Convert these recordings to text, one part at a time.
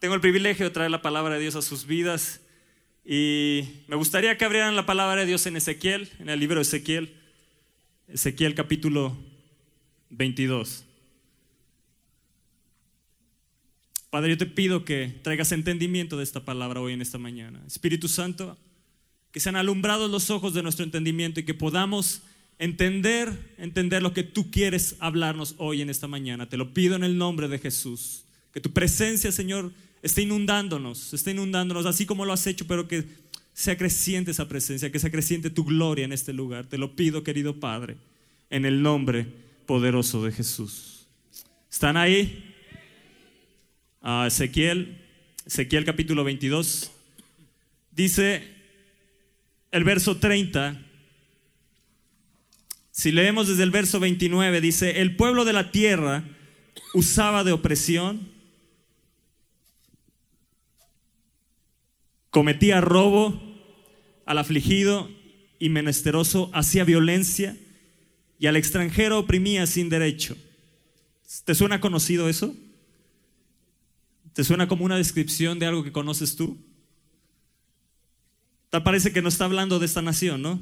tengo el privilegio de traer la palabra de Dios a sus vidas y me gustaría que abrieran la palabra de Dios en Ezequiel, en el libro de Ezequiel, Ezequiel capítulo 22. Padre, yo te pido que traigas entendimiento de esta palabra hoy en esta mañana. Espíritu Santo, que sean alumbrados los ojos de nuestro entendimiento y que podamos entender, entender lo que tú quieres hablarnos hoy en esta mañana. Te lo pido en el nombre de Jesús. Que tu presencia, Señor, esté inundándonos, esté inundándonos, así como lo has hecho, pero que sea creciente esa presencia, que sea creciente tu gloria en este lugar. Te lo pido, querido Padre, en el nombre poderoso de Jesús. ¿Están ahí? Ah, Ezequiel, Ezequiel capítulo 22. Dice el verso 30. Si leemos desde el verso 29, dice, el pueblo de la tierra usaba de opresión cometía robo al afligido y menesteroso, hacía violencia y al extranjero oprimía sin derecho. ¿Te suena conocido eso? ¿Te suena como una descripción de algo que conoces tú? Tal parece que no está hablando de esta nación, ¿no?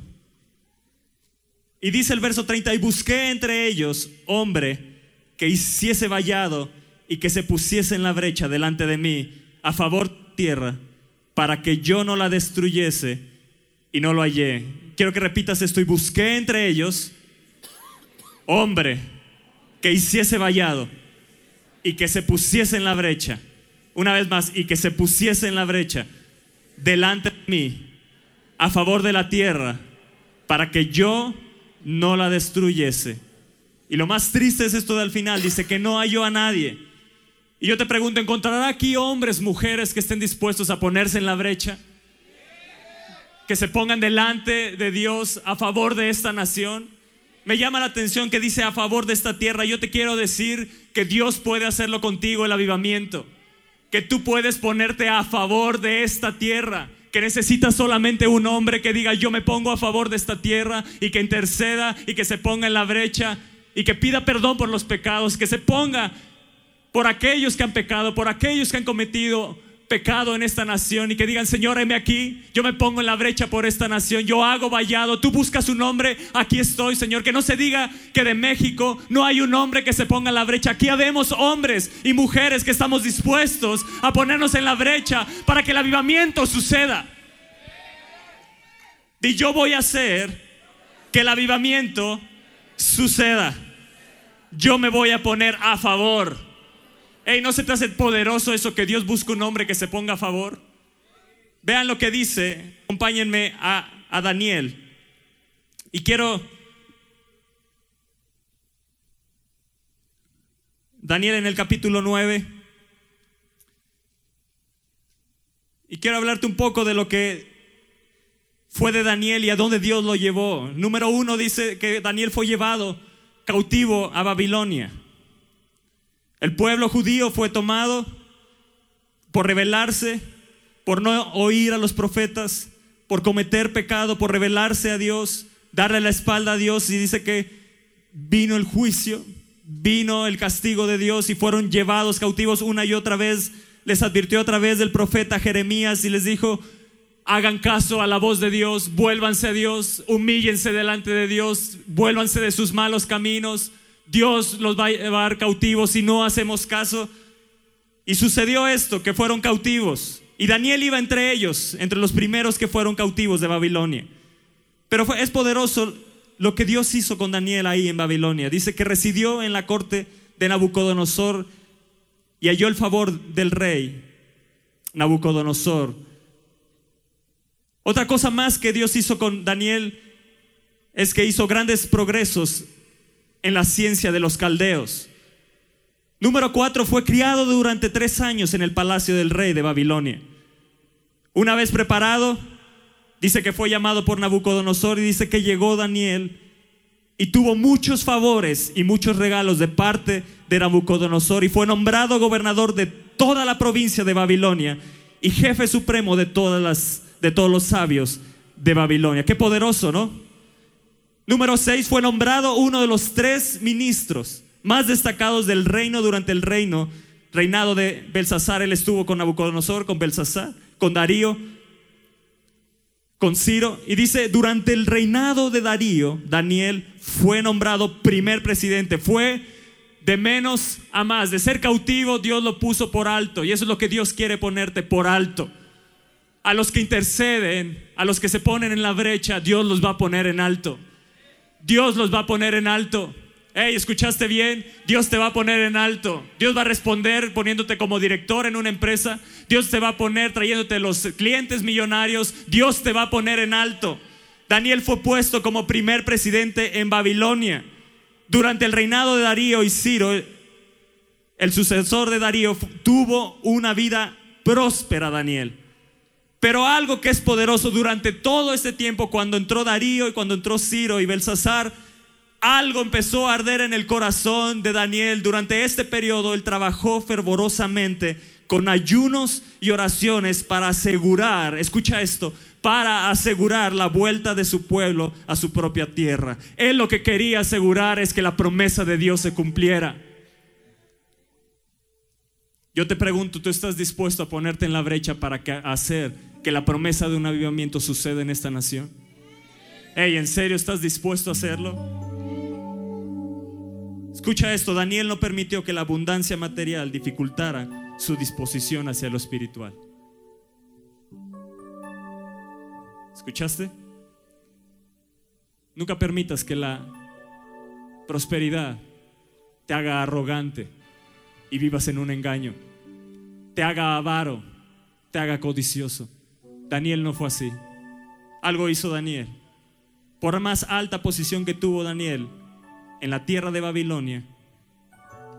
Y dice el verso 30, y busqué entre ellos hombre que hiciese vallado y que se pusiese en la brecha delante de mí a favor tierra para que yo no la destruyese y no lo hallé. Quiero que repitas esto y busqué entre ellos hombre que hiciese vallado y que se pusiese en la brecha. Una vez más, y que se pusiese en la brecha delante de mí a favor de la tierra para que yo no la destruyese. Y lo más triste es esto del final, dice que no halló a nadie y yo te pregunto, ¿encontrará aquí hombres, mujeres que estén dispuestos a ponerse en la brecha? Que se pongan delante de Dios a favor de esta nación. Me llama la atención que dice a favor de esta tierra. Yo te quiero decir que Dios puede hacerlo contigo el avivamiento. Que tú puedes ponerte a favor de esta tierra que necesitas solamente un hombre que diga yo me pongo a favor de esta tierra y que interceda y que se ponga en la brecha y que pida perdón por los pecados, que se ponga por aquellos que han pecado, por aquellos que han cometido pecado en esta nación y que digan, Señor, heme aquí, yo me pongo en la brecha por esta nación, yo hago vallado, tú buscas un hombre, aquí estoy, Señor, que no se diga que de México no hay un hombre que se ponga en la brecha, aquí habemos hombres y mujeres que estamos dispuestos a ponernos en la brecha para que el avivamiento suceda. Y yo voy a hacer que el avivamiento suceda. Yo me voy a poner a favor Hey, ¿no se te hace poderoso eso que Dios busca un hombre que se ponga a favor? Vean lo que dice, acompáñenme a, a Daniel. Y quiero... Daniel en el capítulo 9. Y quiero hablarte un poco de lo que fue de Daniel y a dónde Dios lo llevó. Número uno dice que Daniel fue llevado cautivo a Babilonia. El pueblo judío fue tomado por rebelarse, por no oír a los profetas, por cometer pecado, por rebelarse a Dios, darle la espalda a Dios y dice que vino el juicio, vino el castigo de Dios y fueron llevados cautivos una y otra vez. Les advirtió otra vez del profeta Jeremías y les dijo, hagan caso a la voz de Dios, vuélvanse a Dios, humíllense delante de Dios, vuélvanse de sus malos caminos, Dios los va a llevar cautivos si no hacemos caso. Y sucedió esto, que fueron cautivos. Y Daniel iba entre ellos, entre los primeros que fueron cautivos de Babilonia. Pero fue, es poderoso lo que Dios hizo con Daniel ahí en Babilonia. Dice que residió en la corte de Nabucodonosor y halló el favor del rey Nabucodonosor. Otra cosa más que Dios hizo con Daniel es que hizo grandes progresos en la ciencia de los caldeos. Número cuatro, fue criado durante tres años en el palacio del rey de Babilonia. Una vez preparado, dice que fue llamado por Nabucodonosor y dice que llegó Daniel y tuvo muchos favores y muchos regalos de parte de Nabucodonosor y fue nombrado gobernador de toda la provincia de Babilonia y jefe supremo de todas las de todos los sabios de Babilonia. Qué poderoso, ¿no? Número 6 fue nombrado uno de los tres ministros más destacados del reino durante el reino reinado de Belsasar, él estuvo con Nabucodonosor, con Belsasar, con Darío, con Ciro. Y dice, durante el reinado de Darío, Daniel fue nombrado primer presidente. Fue de menos a más, de ser cautivo, Dios lo puso por alto. Y eso es lo que Dios quiere ponerte por alto. A los que interceden, a los que se ponen en la brecha, Dios los va a poner en alto. Dios los va a poner en alto. Hey, ¿escuchaste bien? Dios te va a poner en alto. Dios va a responder poniéndote como director en una empresa. Dios te va a poner trayéndote los clientes millonarios. Dios te va a poner en alto. Daniel fue puesto como primer presidente en Babilonia. Durante el reinado de Darío y Ciro, el sucesor de Darío tuvo una vida próspera, Daniel. Pero algo que es poderoso durante todo este tiempo, cuando entró Darío y cuando entró Ciro y Belsasar, algo empezó a arder en el corazón de Daniel. Durante este periodo él trabajó fervorosamente con ayunos y oraciones para asegurar, escucha esto, para asegurar la vuelta de su pueblo a su propia tierra. Él lo que quería asegurar es que la promesa de Dios se cumpliera. Yo te pregunto, ¿tú estás dispuesto a ponerte en la brecha para hacer que la promesa de un avivamiento suceda en esta nación? Hey, ¿en serio estás dispuesto a hacerlo? Escucha esto, Daniel no permitió que la abundancia material dificultara su disposición hacia lo espiritual. ¿Escuchaste? Nunca permitas que la prosperidad te haga arrogante y vivas en un engaño, te haga avaro, te haga codicioso. Daniel no fue así. Algo hizo Daniel. Por más alta posición que tuvo Daniel, en la tierra de Babilonia,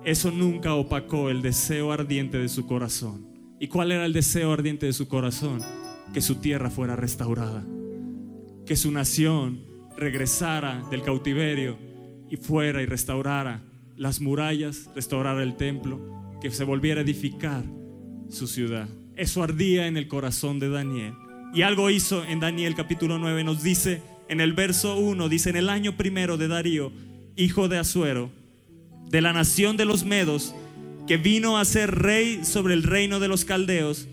eso nunca opacó el deseo ardiente de su corazón. ¿Y cuál era el deseo ardiente de su corazón? Que su tierra fuera restaurada, que su nación regresara del cautiverio y fuera y restaurara las murallas, restaurara el templo, que se volviera a edificar su ciudad. Eso ardía en el corazón de Daniel. Y algo hizo en Daniel capítulo 9, nos dice en el verso 1, dice en el año primero de Darío, hijo de Asuero, de la nación de los Medos, que vino a ser rey sobre el reino de los caldeos.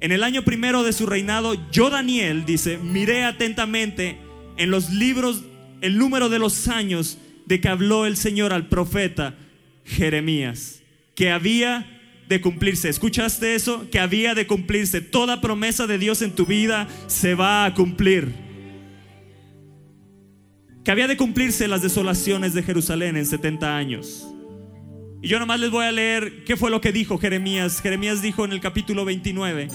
En el año primero de su reinado, yo Daniel, dice, miré atentamente en los libros el número de los años de que habló el Señor al profeta Jeremías, que había de cumplirse. ¿Escuchaste eso? Que había de cumplirse. Toda promesa de Dios en tu vida se va a cumplir que había de cumplirse las desolaciones de Jerusalén en 70 años. Y yo nomás les voy a leer qué fue lo que dijo Jeremías. Jeremías dijo en el capítulo 29,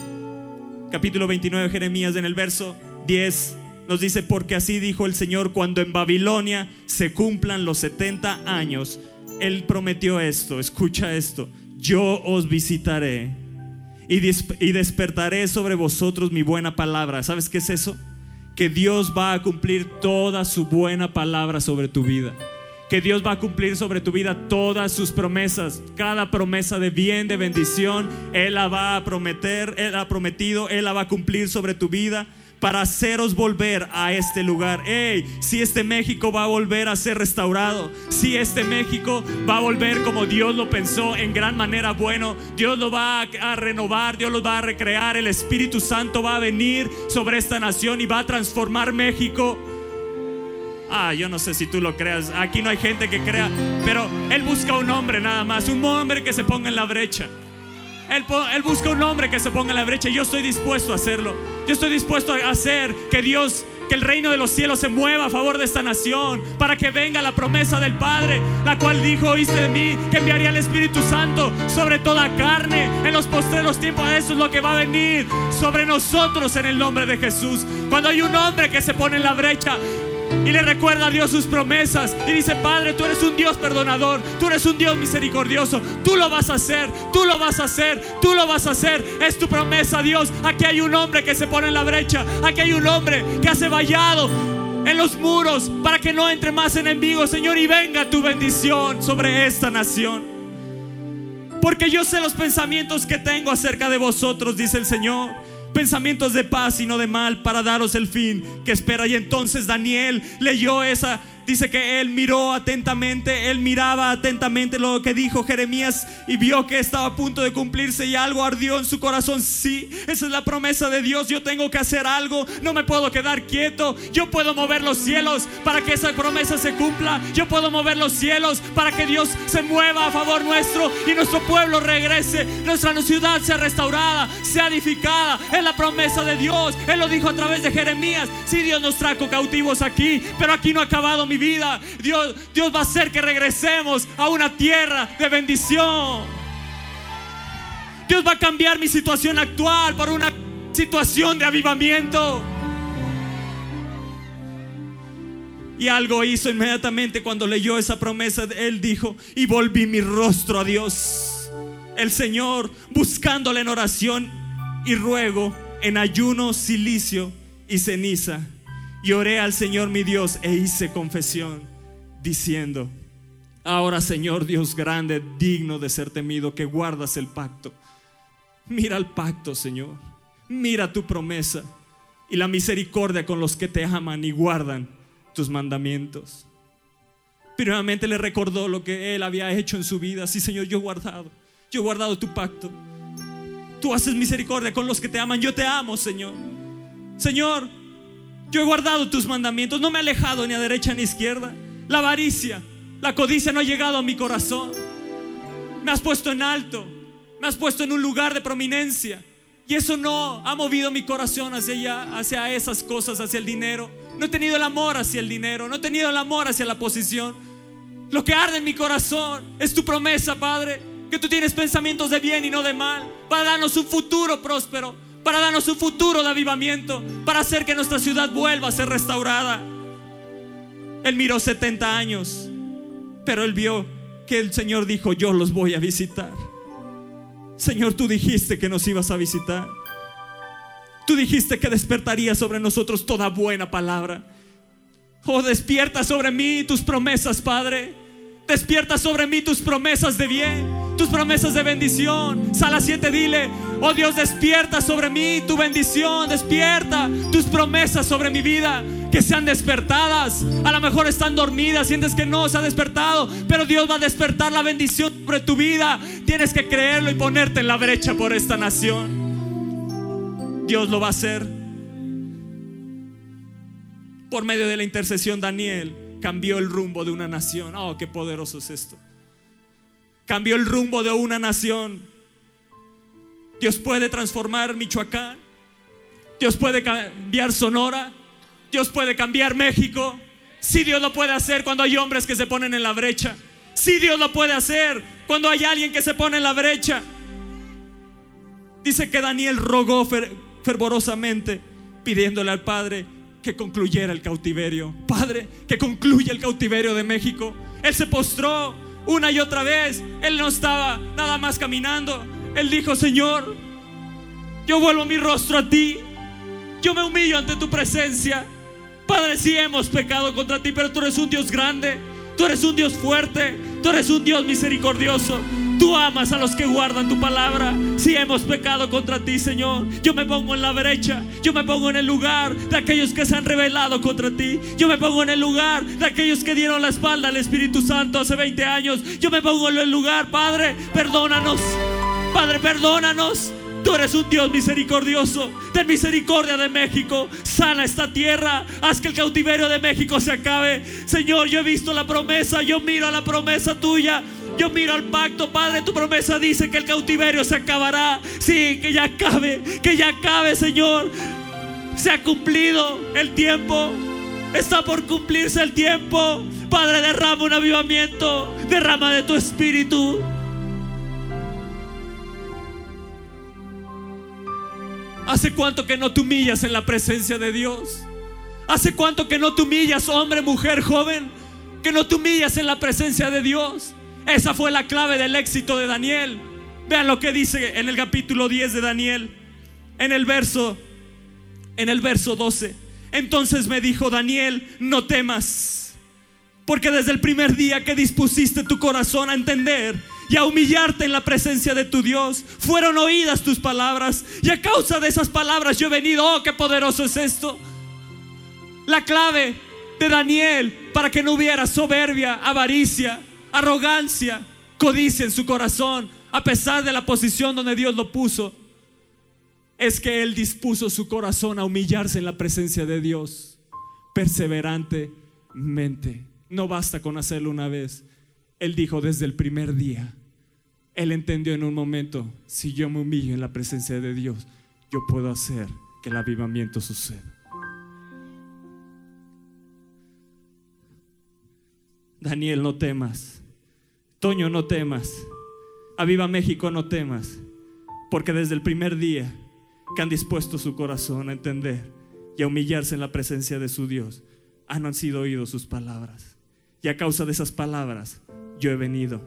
capítulo 29 Jeremías en el verso 10 nos dice, porque así dijo el Señor, cuando en Babilonia se cumplan los 70 años, Él prometió esto, escucha esto, yo os visitaré y, y despertaré sobre vosotros mi buena palabra. ¿Sabes qué es eso? que Dios va a cumplir toda su buena palabra sobre tu vida. Que Dios va a cumplir sobre tu vida todas sus promesas. Cada promesa de bien, de bendición, Él la va a prometer, Él ha prometido, Él la va a cumplir sobre tu vida para haceros volver a este lugar. Hey, si este México va a volver a ser restaurado, si este México va a volver como Dios lo pensó en gran manera bueno, Dios lo va a renovar, Dios lo va a recrear, el Espíritu Santo va a venir sobre esta nación y va a transformar México. Ah, yo no sé si tú lo creas. Aquí no hay gente que crea. Pero Él busca un hombre nada más. Un hombre que se ponga en la brecha. Él, busca un hombre que se ponga en la brecha. Y yo estoy dispuesto a hacerlo. Yo estoy dispuesto a hacer que Dios, que el reino de los cielos se mueva a favor de esta nación. Para que venga la promesa del Padre. La cual dijo, oíste de mí, que enviaría el Espíritu Santo sobre toda carne. En los postreros tiempos. Eso es lo que va a venir sobre nosotros en el nombre de Jesús. Cuando hay un hombre que se pone en la brecha y le recuerda a Dios sus promesas y dice, Padre, tú eres un Dios perdonador, tú eres un Dios misericordioso, tú lo vas a hacer, tú lo vas a hacer, tú lo vas a hacer, es tu promesa, Dios. Aquí hay un hombre que se pone en la brecha, aquí hay un hombre que hace vallado en los muros para que no entre más enemigos, Señor, y venga tu bendición sobre esta nación. Porque yo sé los pensamientos que tengo acerca de vosotros, dice el Señor pensamientos de paz y no de mal para daros el fin que espera. Y entonces Daniel leyó esa, Dice que él miró atentamente, él miraba atentamente lo que dijo Jeremías y vio que estaba a punto de cumplirse y algo ardió en su corazón. Sí, esa es la promesa de Dios. Yo tengo que hacer algo, no me puedo quedar quieto. Yo puedo mover los cielos para que esa promesa se cumpla. Yo puedo mover los cielos para que Dios se mueva a favor nuestro y nuestro pueblo regrese, nuestra ciudad sea restaurada, sea edificada. Es la promesa de Dios. Él lo dijo a través de Jeremías. Sí, Dios nos trajo cautivos aquí, pero aquí no ha acabado mi vida. Dios, Dios va a hacer que regresemos a una tierra de bendición. Dios va a cambiar mi situación actual por una situación de avivamiento. Y algo hizo inmediatamente cuando leyó esa promesa. Él dijo, y volví mi rostro a Dios. El Señor, buscándole en oración y ruego, en ayuno, silicio y ceniza. Y oré al Señor mi Dios e hice confesión, diciendo, ahora Señor Dios grande, digno de ser temido, que guardas el pacto. Mira el pacto, Señor. Mira tu promesa y la misericordia con los que te aman y guardan tus mandamientos. Primeramente le recordó lo que él había hecho en su vida. Sí, Señor, yo he guardado. Yo he guardado tu pacto. Tú haces misericordia con los que te aman. Yo te amo, Señor. Señor, yo he guardado tus mandamientos. No me he alejado ni a derecha ni a izquierda. La avaricia, la codicia no ha llegado a mi corazón. Me has puesto en alto. Me has puesto en un lugar de prominencia. Y eso no ha movido mi corazón hacia allá, hacia esas cosas, hacia el dinero. No he tenido el amor hacia el dinero. No he tenido el amor hacia la posición. Lo que arde en mi corazón es tu promesa, Padre. Que tú tienes pensamientos de bien y no de mal. Para darnos un futuro próspero. Para darnos un futuro de avivamiento. Para hacer que nuestra ciudad vuelva a ser restaurada. Él miró 70 años. Pero él vio que el Señor dijo, yo los voy a visitar. Señor, tú dijiste que nos ibas a visitar. Tú dijiste que despertaría sobre nosotros toda buena palabra. Oh, despierta sobre mí tus promesas, Padre. Despierta sobre mí tus promesas de bien, tus promesas de bendición. Sala 7, dile, oh Dios, despierta sobre mí tu bendición, despierta tus promesas sobre mi vida, que sean despertadas. A lo mejor están dormidas, sientes que no se ha despertado, pero Dios va a despertar la bendición sobre tu vida. Tienes que creerlo y ponerte en la brecha por esta nación. Dios lo va a hacer. Por medio de la intercesión, Daniel cambió el rumbo de una nación. Oh, qué poderoso es esto. Cambió el rumbo de una nación. Dios puede transformar Michoacán. Dios puede cambiar Sonora. Dios puede cambiar México. Si Dios lo puede hacer cuando hay hombres que se ponen en la brecha. Si Dios lo puede hacer cuando hay alguien que se pone en la brecha. Dice que Daniel rogó fervorosamente pidiéndole al Padre que concluyera el cautiverio. Padre, que concluya el cautiverio de México. Él se postró una y otra vez. Él no estaba nada más caminando. Él dijo, Señor, yo vuelvo mi rostro a ti. Yo me humillo ante tu presencia. Padre, si hemos pecado contra ti, pero tú eres un Dios grande. Tú eres un Dios fuerte. Tú eres un Dios misericordioso. Tú amas a los que guardan tu palabra. Si hemos pecado contra ti, Señor, yo me pongo en la brecha. Yo me pongo en el lugar de aquellos que se han rebelado contra ti. Yo me pongo en el lugar de aquellos que dieron la espalda al Espíritu Santo hace 20 años. Yo me pongo en el lugar, Padre, perdónanos. Padre, perdónanos. Tú eres un Dios misericordioso. Ten misericordia de México. Sana esta tierra. Haz que el cautiverio de México se acabe. Señor, yo he visto la promesa. Yo miro a la promesa tuya. Yo miro al pacto, Padre, tu promesa dice que el cautiverio se acabará. Sí, que ya acabe, que ya acabe, Señor. Se ha cumplido el tiempo. Está por cumplirse el tiempo. Padre, derrama un avivamiento. Derrama de tu espíritu. ¿Hace cuánto que no te humillas en la presencia de Dios? ¿Hace cuánto que no te humillas, hombre, mujer, joven? Que no te humillas en la presencia de Dios. Esa fue la clave del éxito de Daniel. Vean lo que dice en el capítulo 10 de Daniel, en el verso en el verso 12. Entonces me dijo Daniel, no temas, porque desde el primer día que dispusiste tu corazón a entender y a humillarte en la presencia de tu Dios, fueron oídas tus palabras y a causa de esas palabras yo he venido, oh, qué poderoso es esto. La clave de Daniel para que no hubiera soberbia, avaricia, arrogancia, codicia en su corazón, a pesar de la posición donde Dios lo puso. Es que Él dispuso su corazón a humillarse en la presencia de Dios, perseverantemente. No basta con hacerlo una vez. Él dijo desde el primer día, Él entendió en un momento, si yo me humillo en la presencia de Dios, yo puedo hacer que el avivamiento suceda. Daniel, no temas. Toño, no temas. Aviva México, no temas. Porque desde el primer día que han dispuesto su corazón a entender y a humillarse en la presencia de su Dios, han sido oídos sus palabras. Y a causa de esas palabras, yo he venido.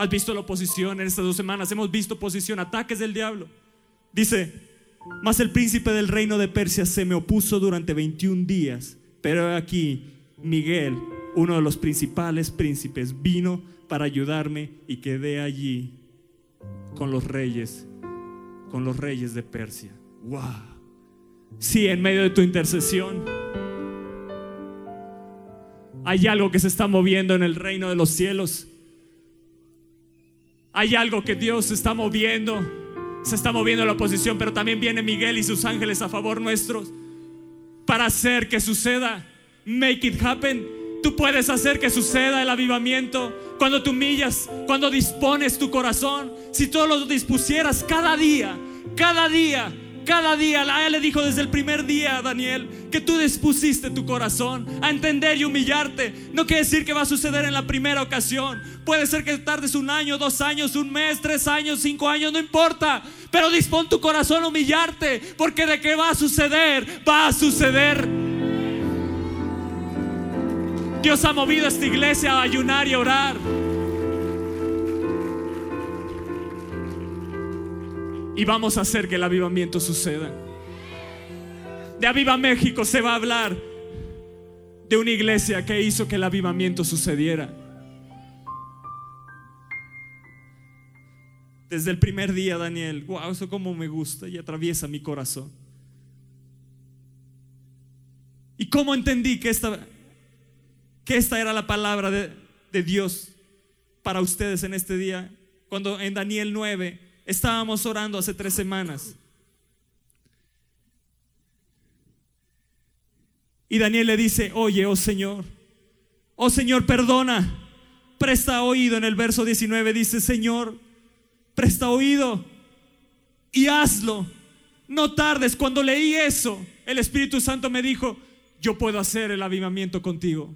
¿Has visto la oposición en estas dos semanas? Hemos visto oposición, ataques del diablo. Dice, mas el príncipe del reino de Persia se me opuso durante 21 días, pero aquí Miguel, uno de los principales príncipes, vino para ayudarme y quedé allí con los reyes, con los reyes de Persia. Wow. Sí, en medio de tu intercesión hay algo que se está moviendo en el reino de los cielos. Hay algo que Dios está moviendo. Se está moviendo la oposición, pero también viene Miguel y sus ángeles a favor nuestros para hacer que suceda. Make it happen. Tú puedes hacer que suceda el avivamiento cuando te humillas, cuando dispones tu corazón. Si tú lo dispusieras cada día, cada día, cada día, ella le dijo desde el primer día a Daniel que tú dispusiste tu corazón a entender y humillarte. No quiere decir que va a suceder en la primera ocasión. Puede ser que tardes un año, dos años, un mes, tres años, cinco años, no importa. Pero dispón tu corazón a humillarte, porque de que va a suceder, va a suceder. Dios ha movido a esta iglesia a ayunar y a orar. Y vamos a hacer que el avivamiento suceda. De Aviva México se va a hablar de una iglesia que hizo que el avivamiento sucediera. Desde el primer día, Daniel, wow, eso como me gusta y atraviesa mi corazón. Y cómo entendí que esta, que esta era la palabra de, de Dios para ustedes en este día, cuando en Daniel 9 Estábamos orando hace tres semanas. Y Daniel le dice, oye, oh Señor, oh Señor, perdona. Presta oído en el verso 19, dice, Señor, presta oído y hazlo. No tardes. Cuando leí eso, el Espíritu Santo me dijo, yo puedo hacer el avivamiento contigo.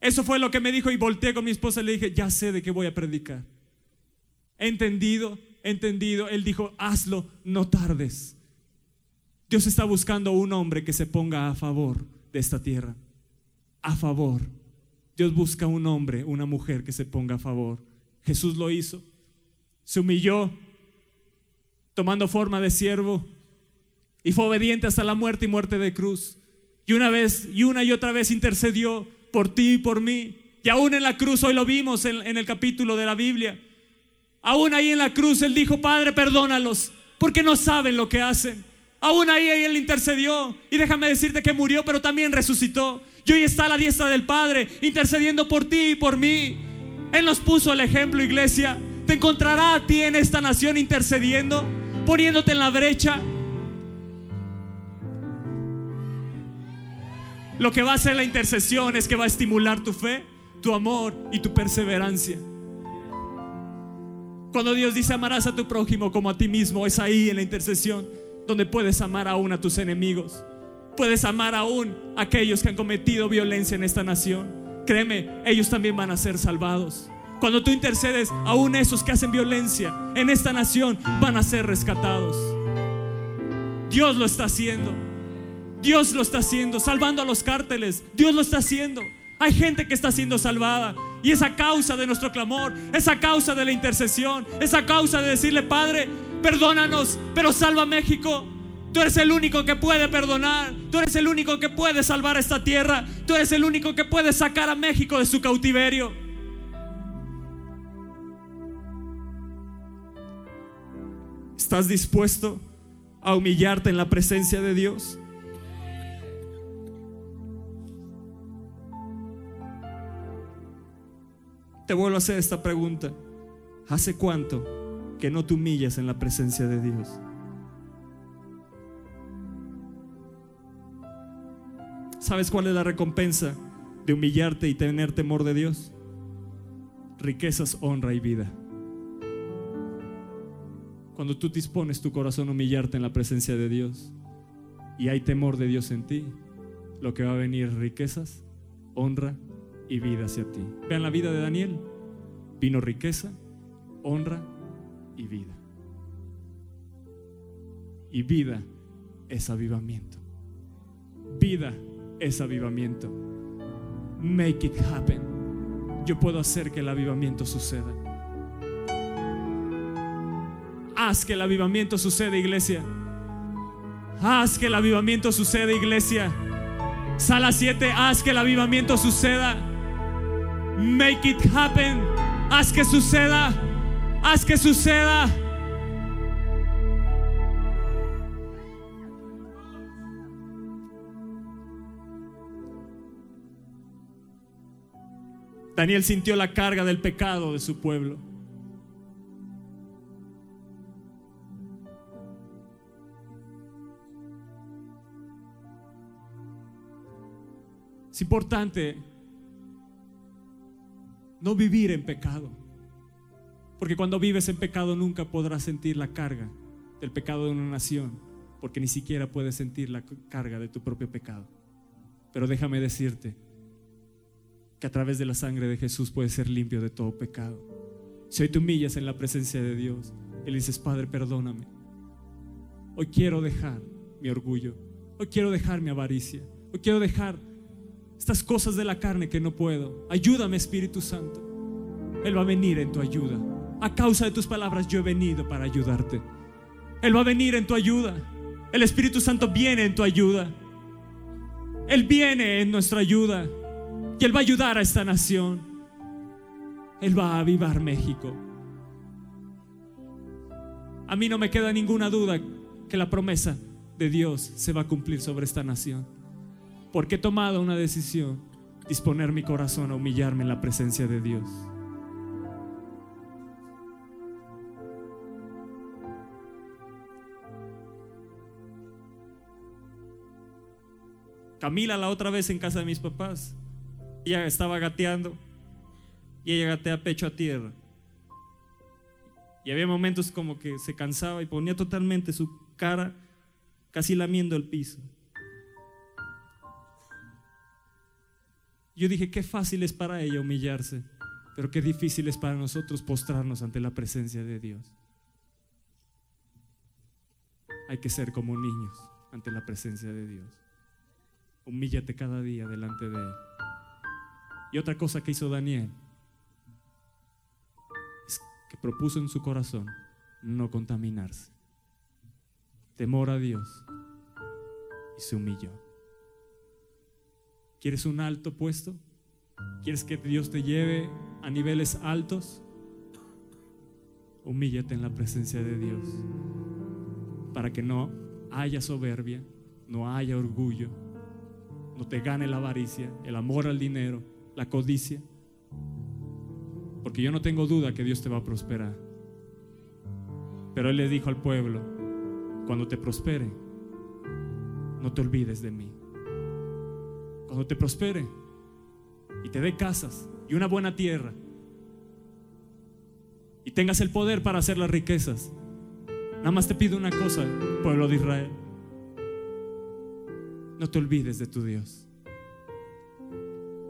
Eso fue lo que me dijo y volteé con mi esposa y le dije, ya sé de qué voy a predicar. Entendido entendido, Él dijo, hazlo, no tardes. Dios está buscando un hombre que se ponga a favor de esta tierra. A favor. Dios busca un hombre, una mujer que se ponga a favor. Jesús lo hizo. Se humilló, tomando forma de siervo, y fue obediente hasta la muerte y muerte de cruz. Y una vez, y una y otra vez intercedió por ti y por mí. Y aún en la cruz, hoy lo vimos en, el capítulo de la Biblia, Aún ahí en la cruz Él dijo, Padre, perdónalos, porque no saben lo que hacen. Aún ahí Él intercedió. Y déjame decirte que murió, pero también resucitó. Y hoy está a la diestra del Padre, intercediendo por ti y por mí. Él nos puso el ejemplo, iglesia. Te encontrará a ti en esta nación intercediendo, poniéndote en la brecha. Lo que va a hacer la intercesión es que va a estimular tu fe, tu amor y tu perseverancia. Cuando Dios dice amarás a tu prójimo como a ti mismo, es ahí en la intercesión donde puedes amar aún a tus enemigos. Puedes amar aún a aquellos que han cometido violencia en esta nación. Créeme, ellos también van a ser salvados. Cuando tú intercedes, aún esos que hacen violencia en esta nación van a ser rescatados. Dios lo está haciendo. Dios lo está haciendo, salvando a los cárteles. Dios lo está haciendo. Hay gente que está siendo salvada. Y esa causa de nuestro clamor, esa causa de la intercesión, esa causa de decirle, Padre, perdónanos, pero salva a México. Tú eres el único que puede perdonar. Tú eres el único que puede salvar esta tierra. Tú eres el único que puede sacar a México de su cautiverio. ¿Estás dispuesto a humillarte en la presencia de Dios? Te vuelvo a hacer esta pregunta. ¿Hace cuánto que no te humillas en la presencia de Dios? ¿Sabes cuál es la recompensa de humillarte y tener temor de Dios? Riquezas, honra y vida. Cuando tú dispones tu corazón a humillarte en la presencia de Dios y hay temor de Dios en ti, lo que va a venir riquezas, honra y vida hacia ti. Vean la vida de Daniel. Vino riqueza, honra y vida. Y vida es avivamiento. Vida es avivamiento. Make it happen. Yo puedo hacer que el avivamiento suceda. Haz que el avivamiento suceda, iglesia. Haz que el avivamiento suceda, iglesia. Sala 7, haz que el avivamiento suceda. Make it happen. Haz que suceda. Haz que suceda. Daniel sintió la carga del pecado de su pueblo. Es importante no vivir en pecado. Porque cuando vives en pecado nunca podrás sentir la carga del pecado de una nación. Porque ni siquiera puedes sentir la carga de tu propio pecado. Pero déjame decirte que a través de la sangre de Jesús puedes ser limpio de todo pecado. Si hoy te humillas en la presencia de Dios le dices, Padre, perdóname. Hoy quiero dejar mi orgullo. Hoy quiero dejar mi avaricia. Hoy quiero dejar estas cosas de la carne que no puedo. Ayúdame, Espíritu Santo. Él va a venir en tu ayuda. A causa de tus palabras yo he venido para ayudarte. Él va a venir en tu ayuda. El Espíritu Santo viene en tu ayuda. Él viene en nuestra ayuda. Y Él va a ayudar a esta nación. Él va a avivar México. A mí no me queda ninguna duda que la promesa de Dios se va a cumplir sobre esta nación porque he tomado una decisión, disponer mi corazón a humillarme en la presencia de Dios. Camila la otra vez en casa de mis papás, ella estaba gateando y ella gatea pecho a tierra. Y había momentos como que se cansaba y ponía totalmente su cara casi lamiendo el piso. Yo dije, qué fácil es para ella humillarse, pero qué difícil es para nosotros postrarnos ante la presencia de Dios. Hay que ser como niños ante la presencia de Dios. Humíllate cada día delante de Él. Y otra cosa que hizo Daniel es que propuso en su corazón no contaminarse. Temor a Dios y se humilló. ¿Quieres un alto puesto? ¿Quieres que Dios te lleve a niveles altos? Humíllate en la presencia de Dios para que no haya soberbia, no haya orgullo, no te gane la avaricia, el amor al dinero, la codicia. Porque yo no tengo duda que Dios te va a prosperar. Pero Él le dijo al pueblo, cuando te prospere, no te olvides de mí cuando te prospere y te dé casas y una buena tierra y tengas el poder para hacer las riquezas, nada más te pido una cosa, pueblo de Israel. No te olvides de tu Dios.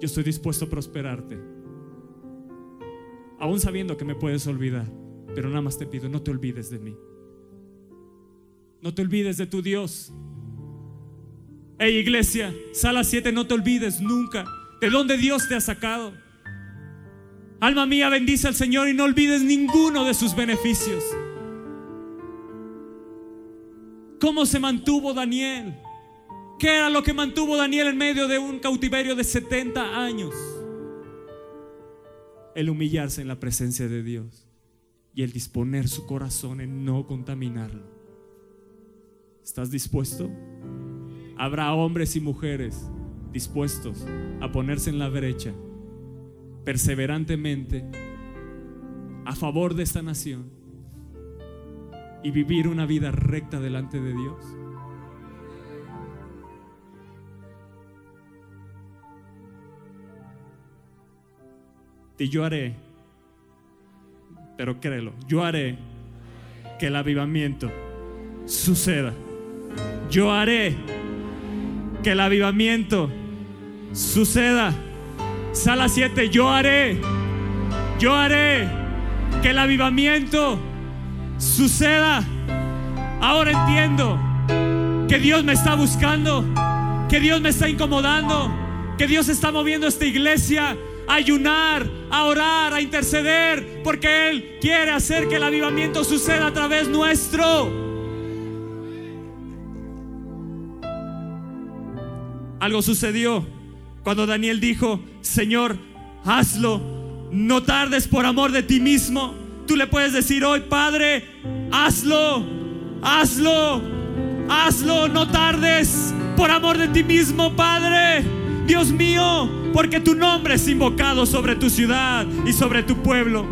Yo estoy dispuesto a prosperarte. Aún sabiendo que me puedes olvidar, pero nada más te pido, no te olvides de mí. No te olvides de tu Dios. Hey iglesia, sala 7, no te olvides nunca de dónde Dios te ha sacado. Alma mía, bendice al Señor y no olvides ninguno de sus beneficios. ¿Cómo se mantuvo Daniel? ¿Qué era lo que mantuvo Daniel en medio de un cautiverio de 70 años? El humillarse en la presencia de Dios y el disponer su corazón en no contaminarlo. ¿Estás dispuesto? Habrá hombres y mujeres dispuestos a ponerse en la brecha, perseverantemente a favor de esta nación y vivir una vida recta delante de Dios. Y yo haré, pero créelo, yo haré que el avivamiento suceda. Yo haré que el avivamiento suceda. Sala 7, yo haré, yo haré que el avivamiento suceda. Ahora entiendo que Dios me está buscando, que Dios me está incomodando, que Dios está moviendo esta iglesia a ayunar, a orar, a interceder, porque Él quiere hacer que el avivamiento suceda a través nuestro. Algo sucedió cuando Daniel dijo, Señor, hazlo, no tardes por amor de ti mismo. Tú le puedes decir hoy, Padre, hazlo, hazlo, hazlo, no tardes por amor de ti mismo, Padre. Dios mío, porque tu nombre es invocado sobre tu ciudad y sobre tu pueblo.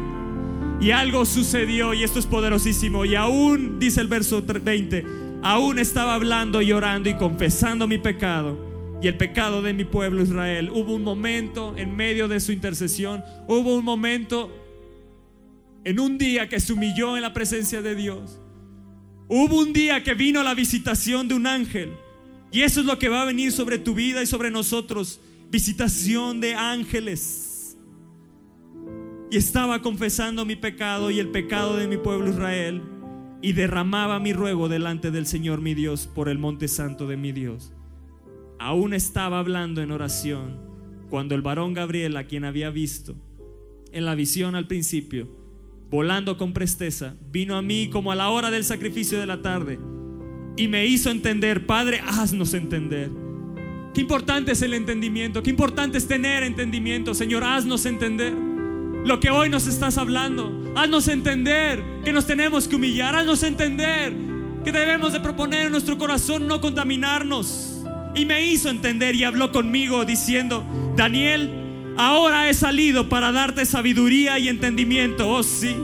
Y algo sucedió y esto es poderosísimo. Y aún, dice el verso 20, aún estaba hablando y y confesando mi pecado y el pecado de mi pueblo Israel. Hubo un momento en medio de su intercesión, hubo un momento en un día que se humilló en la presencia de Dios. Hubo un día que vino la visitación de un ángel. Y eso es lo que va a venir sobre tu vida y sobre nosotros. Visitación de ángeles. Y estaba confesando mi pecado y el pecado de mi pueblo Israel. Y derramaba mi ruego delante del Señor mi Dios por el monte santo de mi Dios aún estaba hablando en oración cuando el varón Gabriel, a quien había visto en la visión al principio, volando con presteza, vino a mí como a la hora del sacrificio de la tarde y me hizo entender, Padre, haznos entender. Qué importante es el entendimiento, qué importante es tener entendimiento, Señor, haznos entender lo que hoy nos estás hablando. Haznos entender que nos tenemos que humillar, haznos entender que debemos de proponer en nuestro corazón no contaminarnos y me hizo entender y habló conmigo diciendo, Daniel, ahora he salido para darte sabiduría y entendimiento. Oh sí,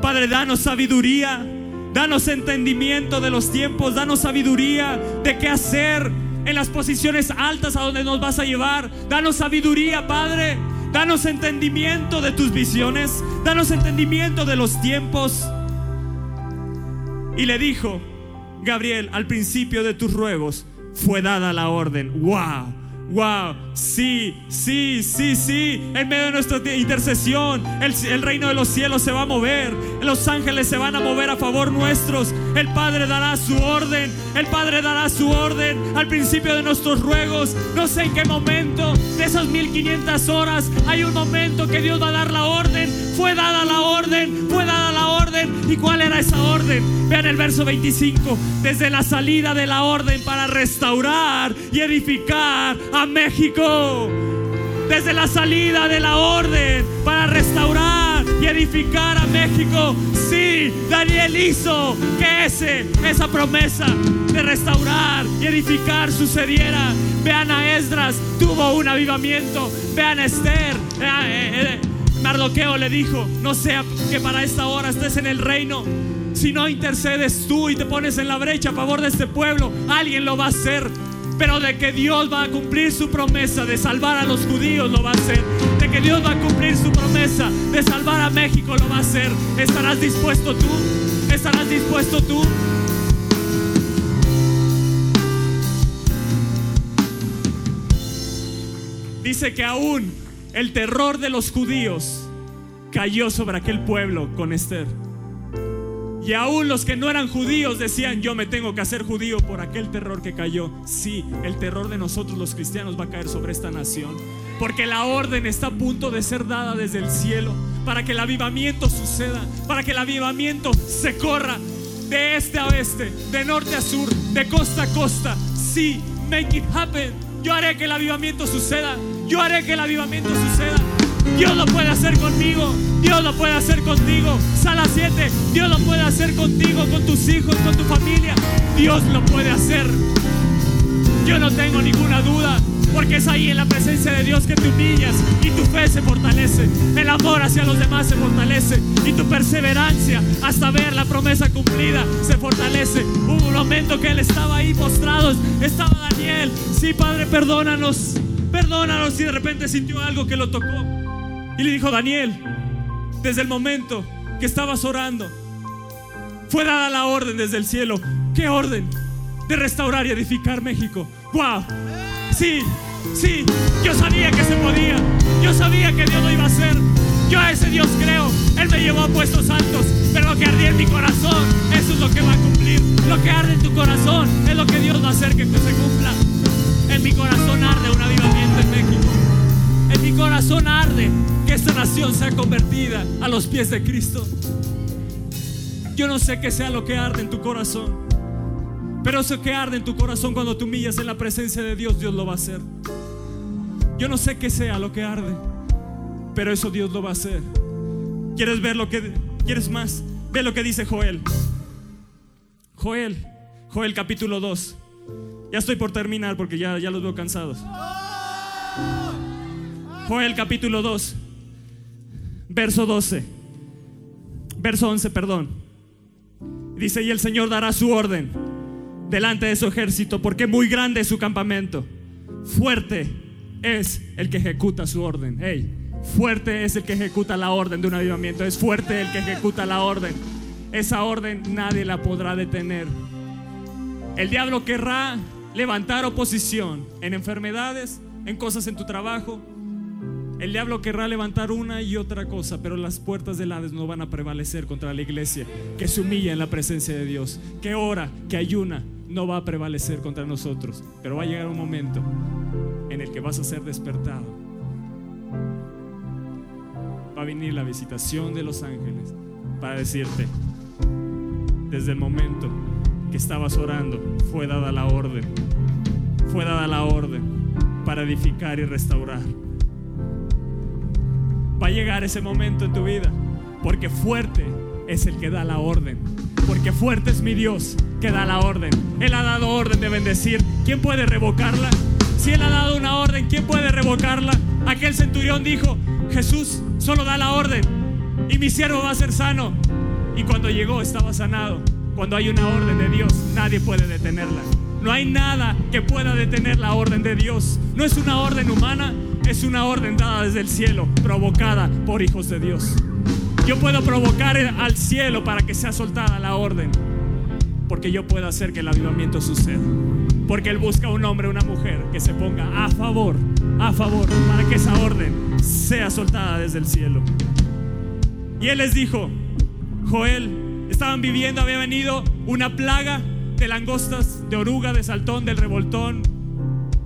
Padre, danos sabiduría, danos entendimiento de los tiempos, danos sabiduría de qué hacer en las posiciones altas a donde nos vas a llevar. Danos sabiduría, Padre. Danos entendimiento de tus visiones. Danos entendimiento de los tiempos. Y le dijo, Gabriel, al principio de tus ruegos, fue dada la orden. ¡Wow! Wow, sí, sí, sí, sí. En medio de nuestra intercesión, el, reino de los cielos se va a mover. Los ángeles se van a mover a favor nuestros. El Padre dará su orden. El Padre dará su orden al principio de nuestros ruegos. No sé en qué momento de esas 1500 horas hay un momento que Dios va a dar la orden. Fue dada la orden, fue dada ¿Y cuál era esa orden? Vean el verso 25. Desde la salida de la orden para restaurar y edificar a México. Desde la salida de la orden para restaurar y edificar a México. Sí, Daniel hizo que ese, esa promesa de restaurar y edificar sucediera. Vean a Esdras, tuvo un avivamiento. Vean a Esther. Eh, eh, Mardoqueo le dijo, no sea que para esta hora estés en el reino. Si no intercedes tú y te pones en la brecha a favor de este pueblo, alguien lo va a hacer. Pero de que Dios va a cumplir su promesa de salvar a los judíos, lo va a hacer. De que Dios va a cumplir su promesa de salvar a México, lo va a hacer. ¿Estarás dispuesto tú? ¿Estarás dispuesto tú? Dice que aún el terror de los judíos cayó sobre aquel pueblo con Esther. Y aún los que no eran judíos decían, yo me tengo que hacer judío por aquel terror que cayó. Sí, el terror de nosotros los cristianos va a caer sobre esta nación. Porque la orden está a punto de ser dada desde el cielo para que el avivamiento suceda, para que el avivamiento se corra de este a oeste, de norte a sur, de costa a costa. Sí, make it happen. Yo haré que el avivamiento suceda. Yo haré que el avivamiento suceda. Dios lo puede hacer conmigo. Dios lo puede hacer contigo. Sala 7. Dios lo puede hacer contigo, con tus hijos, con tu familia. Dios lo puede hacer. Yo no tengo ninguna duda. Porque es ahí en la presencia de Dios que te humillas y tu fe se fortalece. El amor hacia los demás se fortalece y tu perseverancia hasta ver la promesa cumplida se fortalece. Hubo un momento que él estaba ahí postrado, estaba Daniel. Sí, Padre, perdónanos, perdónanos. Y de repente sintió algo que lo tocó. Y le dijo, Daniel, desde el momento que estabas orando, fue dada la orden desde el cielo. ¿Qué orden? De restaurar y edificar México. ¡Wow! Sí, sí, yo sabía que se podía. Yo sabía que Dios lo iba a hacer. Yo a ese Dios creo. Él me llevó a puestos altos. Pero lo que ardía en mi corazón, eso es lo que va a cumplir. Lo que arde en tu corazón es lo que Dios va a hacer que se cumpla. En mi corazón arde un avivamiento en México. En mi corazón arde que esta nación sea convertida a los pies de Cristo. Yo no sé qué sea lo que arde en tu corazón. Pero eso que arde en tu corazón cuando te humillas en la presencia de Dios, Dios lo va a hacer. Yo no sé qué sea lo que arde, pero eso Dios lo va a hacer. ¿Quieres ver lo que quieres más? Ve lo que dice Joel. Joel, Joel capítulo 2. Ya estoy por terminar porque ya, ya los veo cansados. Joel capítulo 2, verso 12. Verso 11, perdón. Dice, y el Señor dará su orden delante de su ejército, porque muy grande es su campamento. Fuerte es el que ejecuta su orden. Hey, fuerte es el que ejecuta la orden de un avivamiento. Es fuerte el que ejecuta la orden. Esa orden nadie la podrá detener. El diablo querrá levantar oposición en enfermedades, en cosas en tu trabajo, el diablo querrá levantar una y otra cosa, pero las puertas del Hades no van a prevalecer contra la iglesia que se humilla en la presencia de Dios, que ora, que ayuna, no va a prevalecer contra nosotros. Pero va a llegar un momento en el que vas a ser despertado. Va a venir la visitación de los ángeles para decirte, desde el momento que estabas orando, fue dada la orden, fue dada la orden para edificar y restaurar va a llegar ese momento en tu vida. Porque fuerte es el que da la orden. Porque fuerte es mi Dios que da la orden. Él ha dado orden de bendecir. ¿Quién puede revocarla? Si Él ha dado una orden, ¿quién puede revocarla? Aquel centurión dijo, Jesús solo da la orden y mi siervo va a ser sano. Y cuando llegó estaba sanado. Cuando hay una orden de Dios, nadie puede detenerla. No hay nada que pueda detener la orden de Dios. No es una orden humana, es una orden dada desde el cielo, provocada por hijos de Dios. Yo puedo provocar al cielo para que sea soltada la orden, porque yo puedo hacer que el avivamiento suceda. Porque Él busca un hombre, una mujer que se ponga a favor, a favor, para que esa orden sea soltada desde el cielo. Y Él les dijo, Joel, estaban viviendo, había venido una plaga de langostas, de oruga, de saltón, del revoltón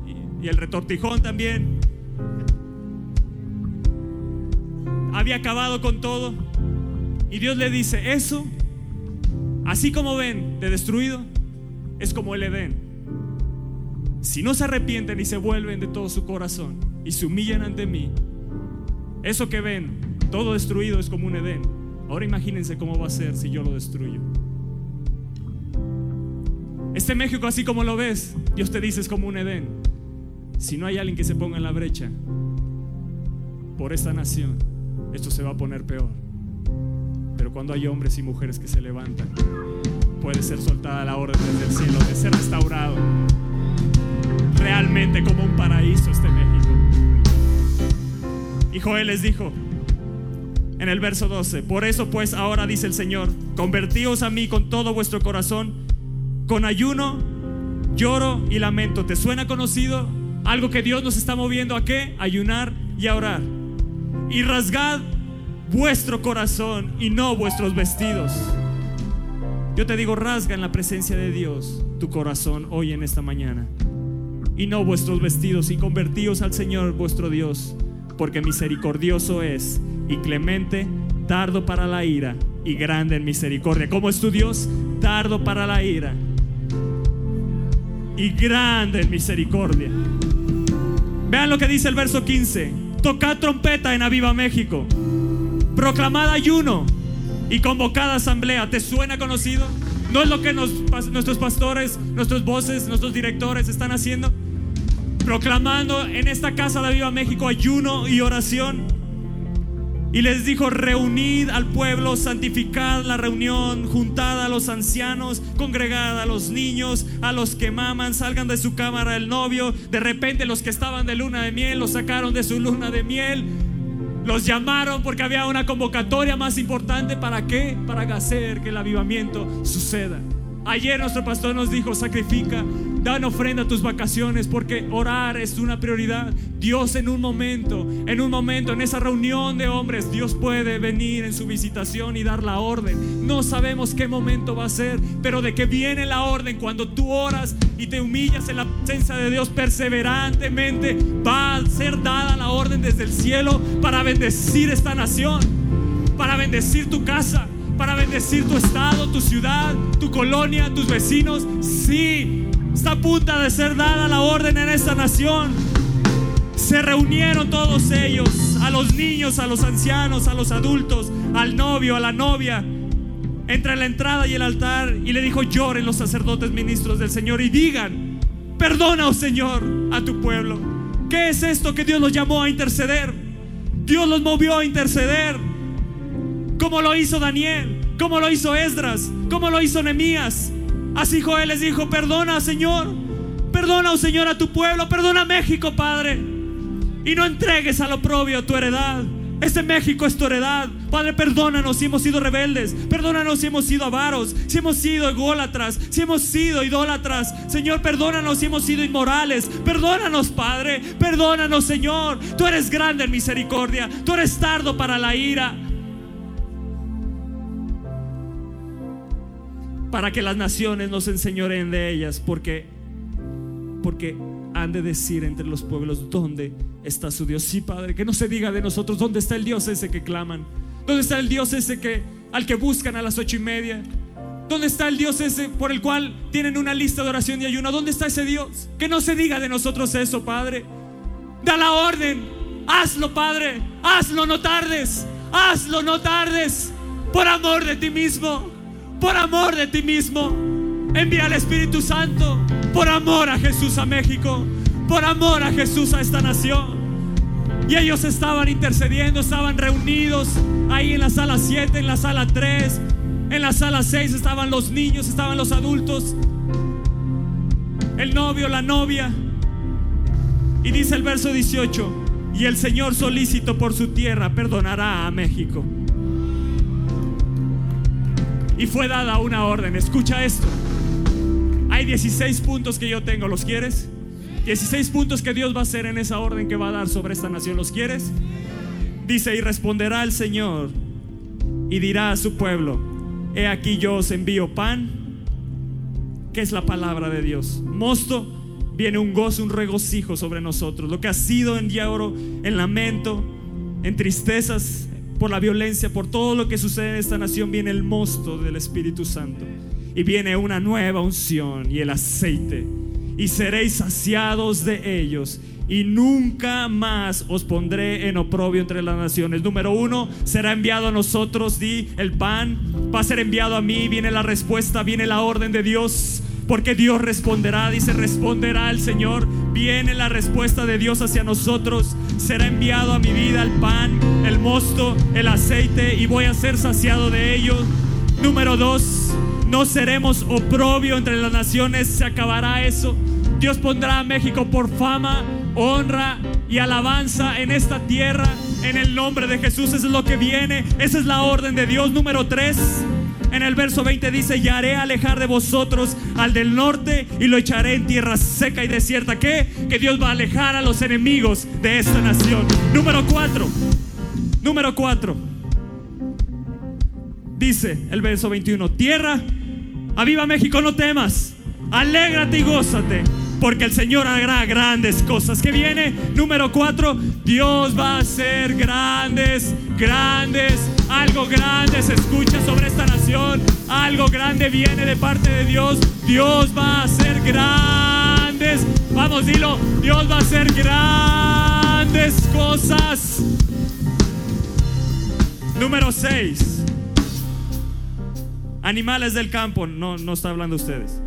y, y el retortijón también. había acabado con todo. Y Dios le dice, eso, así como ven de destruido, es como el Edén. Si no se arrepienten y se vuelven de todo su corazón y se humillan ante mí, eso que ven, todo destruido es como un Edén. Ahora imagínense cómo va a ser si yo lo destruyo. Este México, así como lo ves, Dios te dice es como un Edén. Si no hay alguien que se ponga en la brecha por esta nación, esto se va a poner peor. Pero cuando hay hombres y mujeres que se levantan, puede ser soltada la orden desde el cielo, de ser restaurado realmente como un paraíso este México. Y Joel les dijo en el verso 12, por eso pues ahora dice el Señor, convertíos a mí con todo vuestro corazón, con ayuno, lloro y lamento. ¿Te suena conocido? Algo que Dios nos está moviendo a qué? Ayunar y a orar y rasgad vuestro corazón y no vuestros vestidos. Yo te digo, rasga en la presencia de Dios tu corazón hoy en esta mañana y no vuestros vestidos y convertíos al Señor vuestro Dios, porque misericordioso es y clemente, tardo para la ira y grande en misericordia. ¿Cómo es tu Dios? Tardo para la ira y grande en misericordia. Vean lo que dice el verso 15. Tocad trompeta en Aviva México. Proclamad ayuno y convocad asamblea. ¿Te suena conocido? ¿No es lo que nuestros pastores, nuestros voces, nuestros directores están haciendo? proclamando en esta casa de Viva México ayuno y oración. Y les dijo, reunid al pueblo, santificad la reunión, juntad a los ancianos, congregad a los niños, a los que maman, salgan de su cámara el novio. De repente los que estaban de luna de miel los sacaron de su luna de miel. Los llamaron porque había una convocatoria más importante. ¿Para qué? Para hacer que el avivamiento suceda. Ayer nuestro pastor nos dijo, sacrifica, dan ofrenda a tus vacaciones porque orar es una prioridad. Dios en un momento, en un momento, en esa reunión de hombres, Dios puede venir en su visitación y dar la orden. No sabemos qué momento va a ser, pero de que viene la orden cuando tú oras y te humillas en la presencia de Dios perseverantemente, va a ser dada la orden desde el cielo para bendecir esta nación, para bendecir tu casa para bendecir tu estado, tu ciudad, tu colonia, tus vecinos. Sí, está a de ser dada la orden en esta nación. Se reunieron todos ellos, a los niños, a los ancianos, a los adultos, al novio, a la novia, entre la entrada y el altar y le dijo, lloren los sacerdotes ministros del Señor y digan, perdona, oh Señor, a tu pueblo. ¿Qué es esto que Dios los llamó a interceder? Dios los movió a interceder como lo hizo Daniel, como lo hizo Esdras, como lo hizo Nemías. Así Joel les dijo, perdona Señor, perdona, oh Señor, a tu pueblo, perdona a México, Padre. Y no entregues al oprobio tu heredad. Este México es tu heredad. Padre, perdónanos si hemos sido rebeldes. Perdónanos si hemos sido avaros. Si hemos sido ególatras. Si hemos sido idólatras. Señor, perdónanos si hemos sido inmorales. Perdónanos, Padre. Perdónanos, Señor. Tú eres grande en misericordia. Tú eres tardo para la ira. Para que las naciones nos enseñoren de ellas, porque porque han de decir entre los pueblos dónde está su Dios. Sí, Padre, que no se diga de nosotros dónde está el Dios ese que claman, dónde está el Dios ese que al que buscan a las ocho y media. ¿Dónde está el Dios ese por el cual tienen una lista de oración y ayuno? ¿Dónde está ese Dios? Que no se diga de nosotros eso, Padre. Da la orden. Hazlo, Padre. Hazlo, no tardes. Hazlo, no tardes. Por amor de ti mismo por amor de ti mismo. Envía al Espíritu Santo por amor a Jesús a México, por amor a Jesús a esta nación. Y ellos estaban intercediendo, estaban reunidos ahí en la sala 7, en la sala 3, en la sala 6 estaban los niños, estaban los adultos, el novio, la novia. Y dice el verso 18, y el Señor solícito por su tierra perdonará a México y fue dada una orden. Escucha esto. Hay 16 puntos que yo tengo, ¿los quieres? 16 puntos que Dios va a hacer en esa orden que va a dar sobre esta nación, ¿los quieres? Dice, y responderá el Señor y dirá a su pueblo, he aquí yo os envío pan, que es la palabra de Dios. Mosto, viene un gozo, un regocijo sobre nosotros. Lo que ha sido en lloro, en lamento, en tristezas, por la violencia, por todo lo que sucede en esta nación, viene el mosto del Espíritu Santo. Y viene una nueva unción y el aceite. Y seréis saciados de ellos. Y nunca más os pondré en oprobio entre las naciones. Número uno, será enviado a nosotros, di el pan. Va a ser enviado a mí. Viene la respuesta, viene la orden de Dios porque Dios responderá, dice, responderá el Señor. Viene la respuesta de Dios hacia nosotros. Será enviado a mi vida el pan, el mosto, el aceite y voy a ser saciado de ellos. Número dos, no seremos oprobio entre las naciones, se acabará eso. Dios pondrá a México por fama, honra y alabanza en esta tierra. En el nombre de Jesús, es lo que viene. Esa es la orden de Dios. Número tres en el verso 20 dice, y haré alejar de vosotros al del norte y lo echaré en tierra seca y desierta. ¿Qué? Que Dios va a alejar a los enemigos de esta nación. Número 4. Número 4. Dice el verso 21, tierra, aviva México, no temas, alégrate y gózate porque el Señor hará grandes cosas. Que viene, número cuatro, Dios va a hacer grandes, grandes, algo grande se escucha sobre esta nación, algo grande viene de parte de Dios. Dios va a hacer grandes, vamos, dilo, Dios va a hacer grandes cosas. Número seis, animales del campo, no, no está hablando ustedes.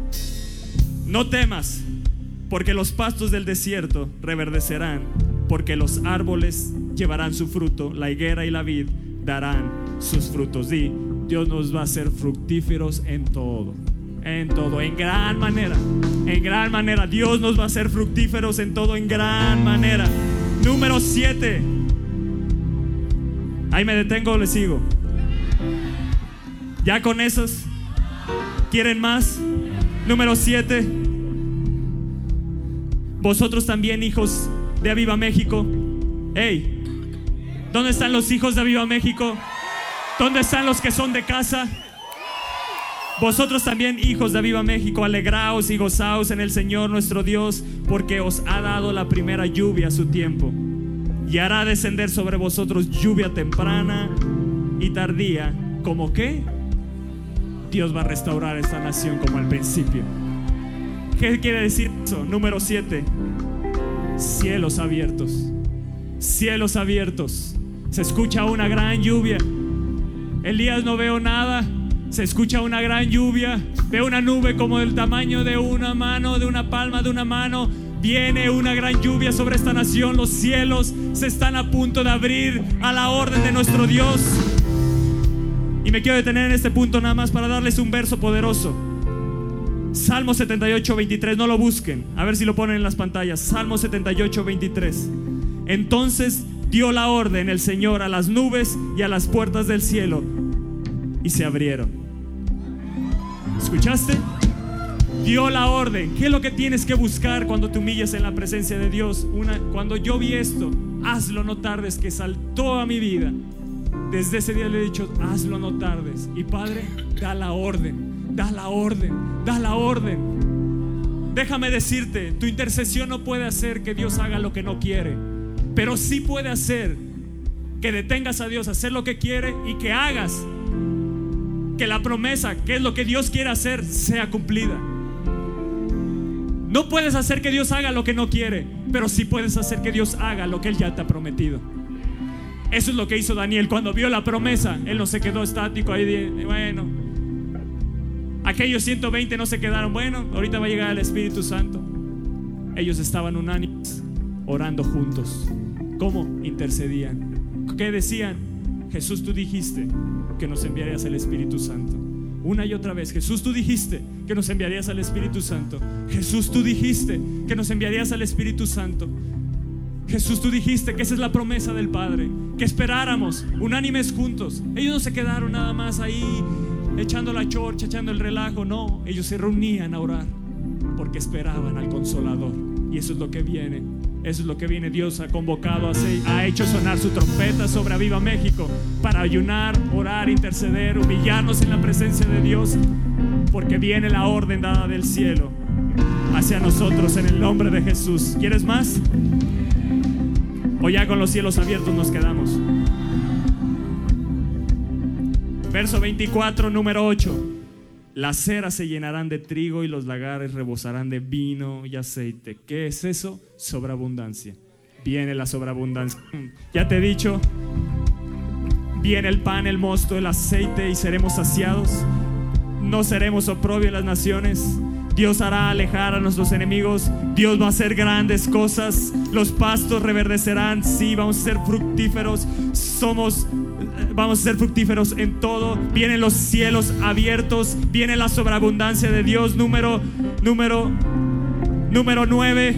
No temas porque los pastos del desierto reverdecerán, porque los árboles llevarán su fruto, la higuera y la vid darán sus frutos. Di, Dios nos va a hacer fructíferos en todo, en todo, en gran manera, en gran manera. Dios nos va a hacer fructíferos en todo, en gran manera. Número 7. Ahí me detengo, le sigo. Ya con esos, ¿quieren más? Número 7. Vosotros también, hijos de Aviva México. Hey, ¿dónde están los hijos de Aviva México? ¿Dónde están los que son de casa? Vosotros también, hijos de Aviva México, alegraos y gozaos en el Señor nuestro Dios, porque os ha dado la primera lluvia a su tiempo. Y hará descender sobre vosotros lluvia temprana y tardía. ¿Como qué? Dios va a restaurar esta nación como al principio. ¿Qué quiere decir eso? Número 7. Cielos abiertos. Cielos abiertos. Se escucha una gran lluvia. Elías no veo nada. Se escucha una gran lluvia. Veo una nube como del tamaño de una mano, de una palma de una mano. Viene una gran lluvia sobre esta nación. Los cielos se están a punto de abrir a la orden de nuestro Dios. Y me quiero detener en este punto nada más para darles un verso poderoso. Salmo 78, 23, no lo busquen, a ver si lo ponen en las pantallas. Salmo 78, 23. Entonces dio la orden el Señor a las nubes y a las puertas del cielo y se abrieron. ¿Escuchaste? Dio la orden. ¿Qué es lo que tienes que buscar cuando te humillas en la presencia de Dios? Una, cuando yo vi esto, hazlo no tardes, que saltó a mi vida. Desde ese día le he dicho, hazlo no tardes. Y Padre, da la orden, da la orden, da la orden. Déjame decirte, tu intercesión no puede hacer que Dios haga lo que no quiere, pero sí puede hacer que detengas a Dios a hacer lo que quiere y que hagas que la promesa, que es lo que Dios quiere hacer, sea cumplida. No puedes hacer que Dios haga lo que no quiere, pero sí puedes hacer que Dios haga lo que Él ya te ha prometido. Eso es lo que hizo Daniel cuando vio la promesa. Él no se quedó estático ahí. Bueno, aquellos 120 no se quedaron. Bueno, ahorita va a llegar el Espíritu Santo. Ellos estaban unánimes, orando juntos. ¿Cómo intercedían? ¿Qué decían? Jesús, tú dijiste que nos enviarías el Espíritu Santo. Una y otra vez, Jesús, tú dijiste que nos enviarías al Espíritu Santo. Jesús, tú dijiste que nos enviarías al Espíritu Santo. Jesús, tú dijiste que esa es la promesa del Padre, que esperáramos unánimes juntos. Ellos no se quedaron nada más ahí echando la chorcha, echando el relajo, no, ellos se reunían a orar porque esperaban al consolador. Y eso es lo que viene. Eso es lo que viene. Dios ha convocado, ha hecho sonar su trompeta sobre Aviva México para ayunar, orar, interceder, humillarnos en la presencia de Dios, porque viene la orden dada del cielo hacia nosotros en el nombre de Jesús. ¿Quieres más? O ya con los cielos abiertos nos quedamos. Verso 24, número 8. Las ceras se llenarán de trigo y los lagares rebosarán de vino y aceite. ¿Qué es eso? Sobreabundancia. Viene la sobreabundancia. Ya te he dicho, viene el pan, el mosto, el aceite y seremos saciados. No seremos oprobio en las naciones. Dios hará alejar a nuestros enemigos. Dios va a hacer grandes cosas. Los pastos reverdecerán. Sí, vamos a ser fructíferos. Somos, vamos a ser fructíferos en todo. Vienen los cielos abiertos. Viene la sobreabundancia de Dios. Número, número, número 9.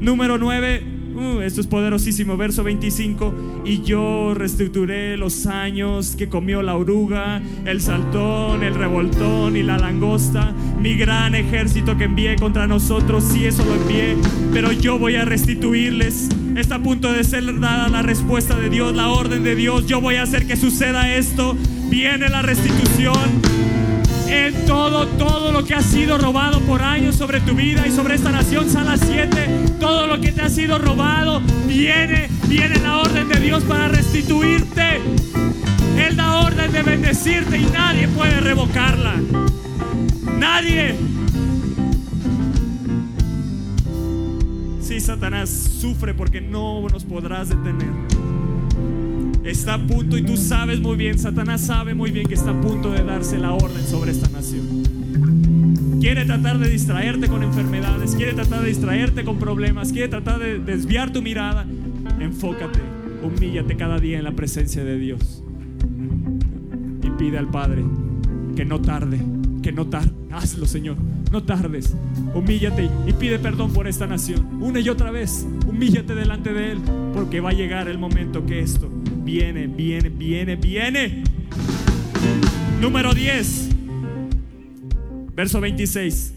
Número 9. Uh, esto es poderosísimo. Verso 25. Y yo reestructuré los años que comió la oruga, el saltón, el revoltón y la langosta. Mi gran ejército que envié contra nosotros, sí, eso lo envié. Pero yo voy a restituirles. Está a punto de ser dada la respuesta de Dios, la orden de Dios. Yo voy a hacer que suceda esto. Viene la restitución en todo, todo lo que ha sido robado por años sobre tu vida y sobre esta nación, Sala 7, todo lo que te ha sido robado, viene, viene la orden de Dios para restituirte. Él da orden de bendecirte y nadie puede revocarla. Nadie. Sí, Satanás sufre porque no nos podrás detener está a punto y tú sabes muy bien, Satanás sabe muy bien que está a punto de darse la orden sobre esta nación. quiere tratar de distraerte con enfermedades, quiere tratar de distraerte con problemas, quiere tratar de desviar tu mirada, enfócate, humíllate cada día en la presencia de Dios. Y pide al Padre que no tarde, que no tarde, hazlo Señor, no tardes, humíllate y pide perdón por esta nación, una y otra vez, humíllate delante de Él, porque va a llegar el momento que esto viene, viene, viene, viene. Número 10, verso 26,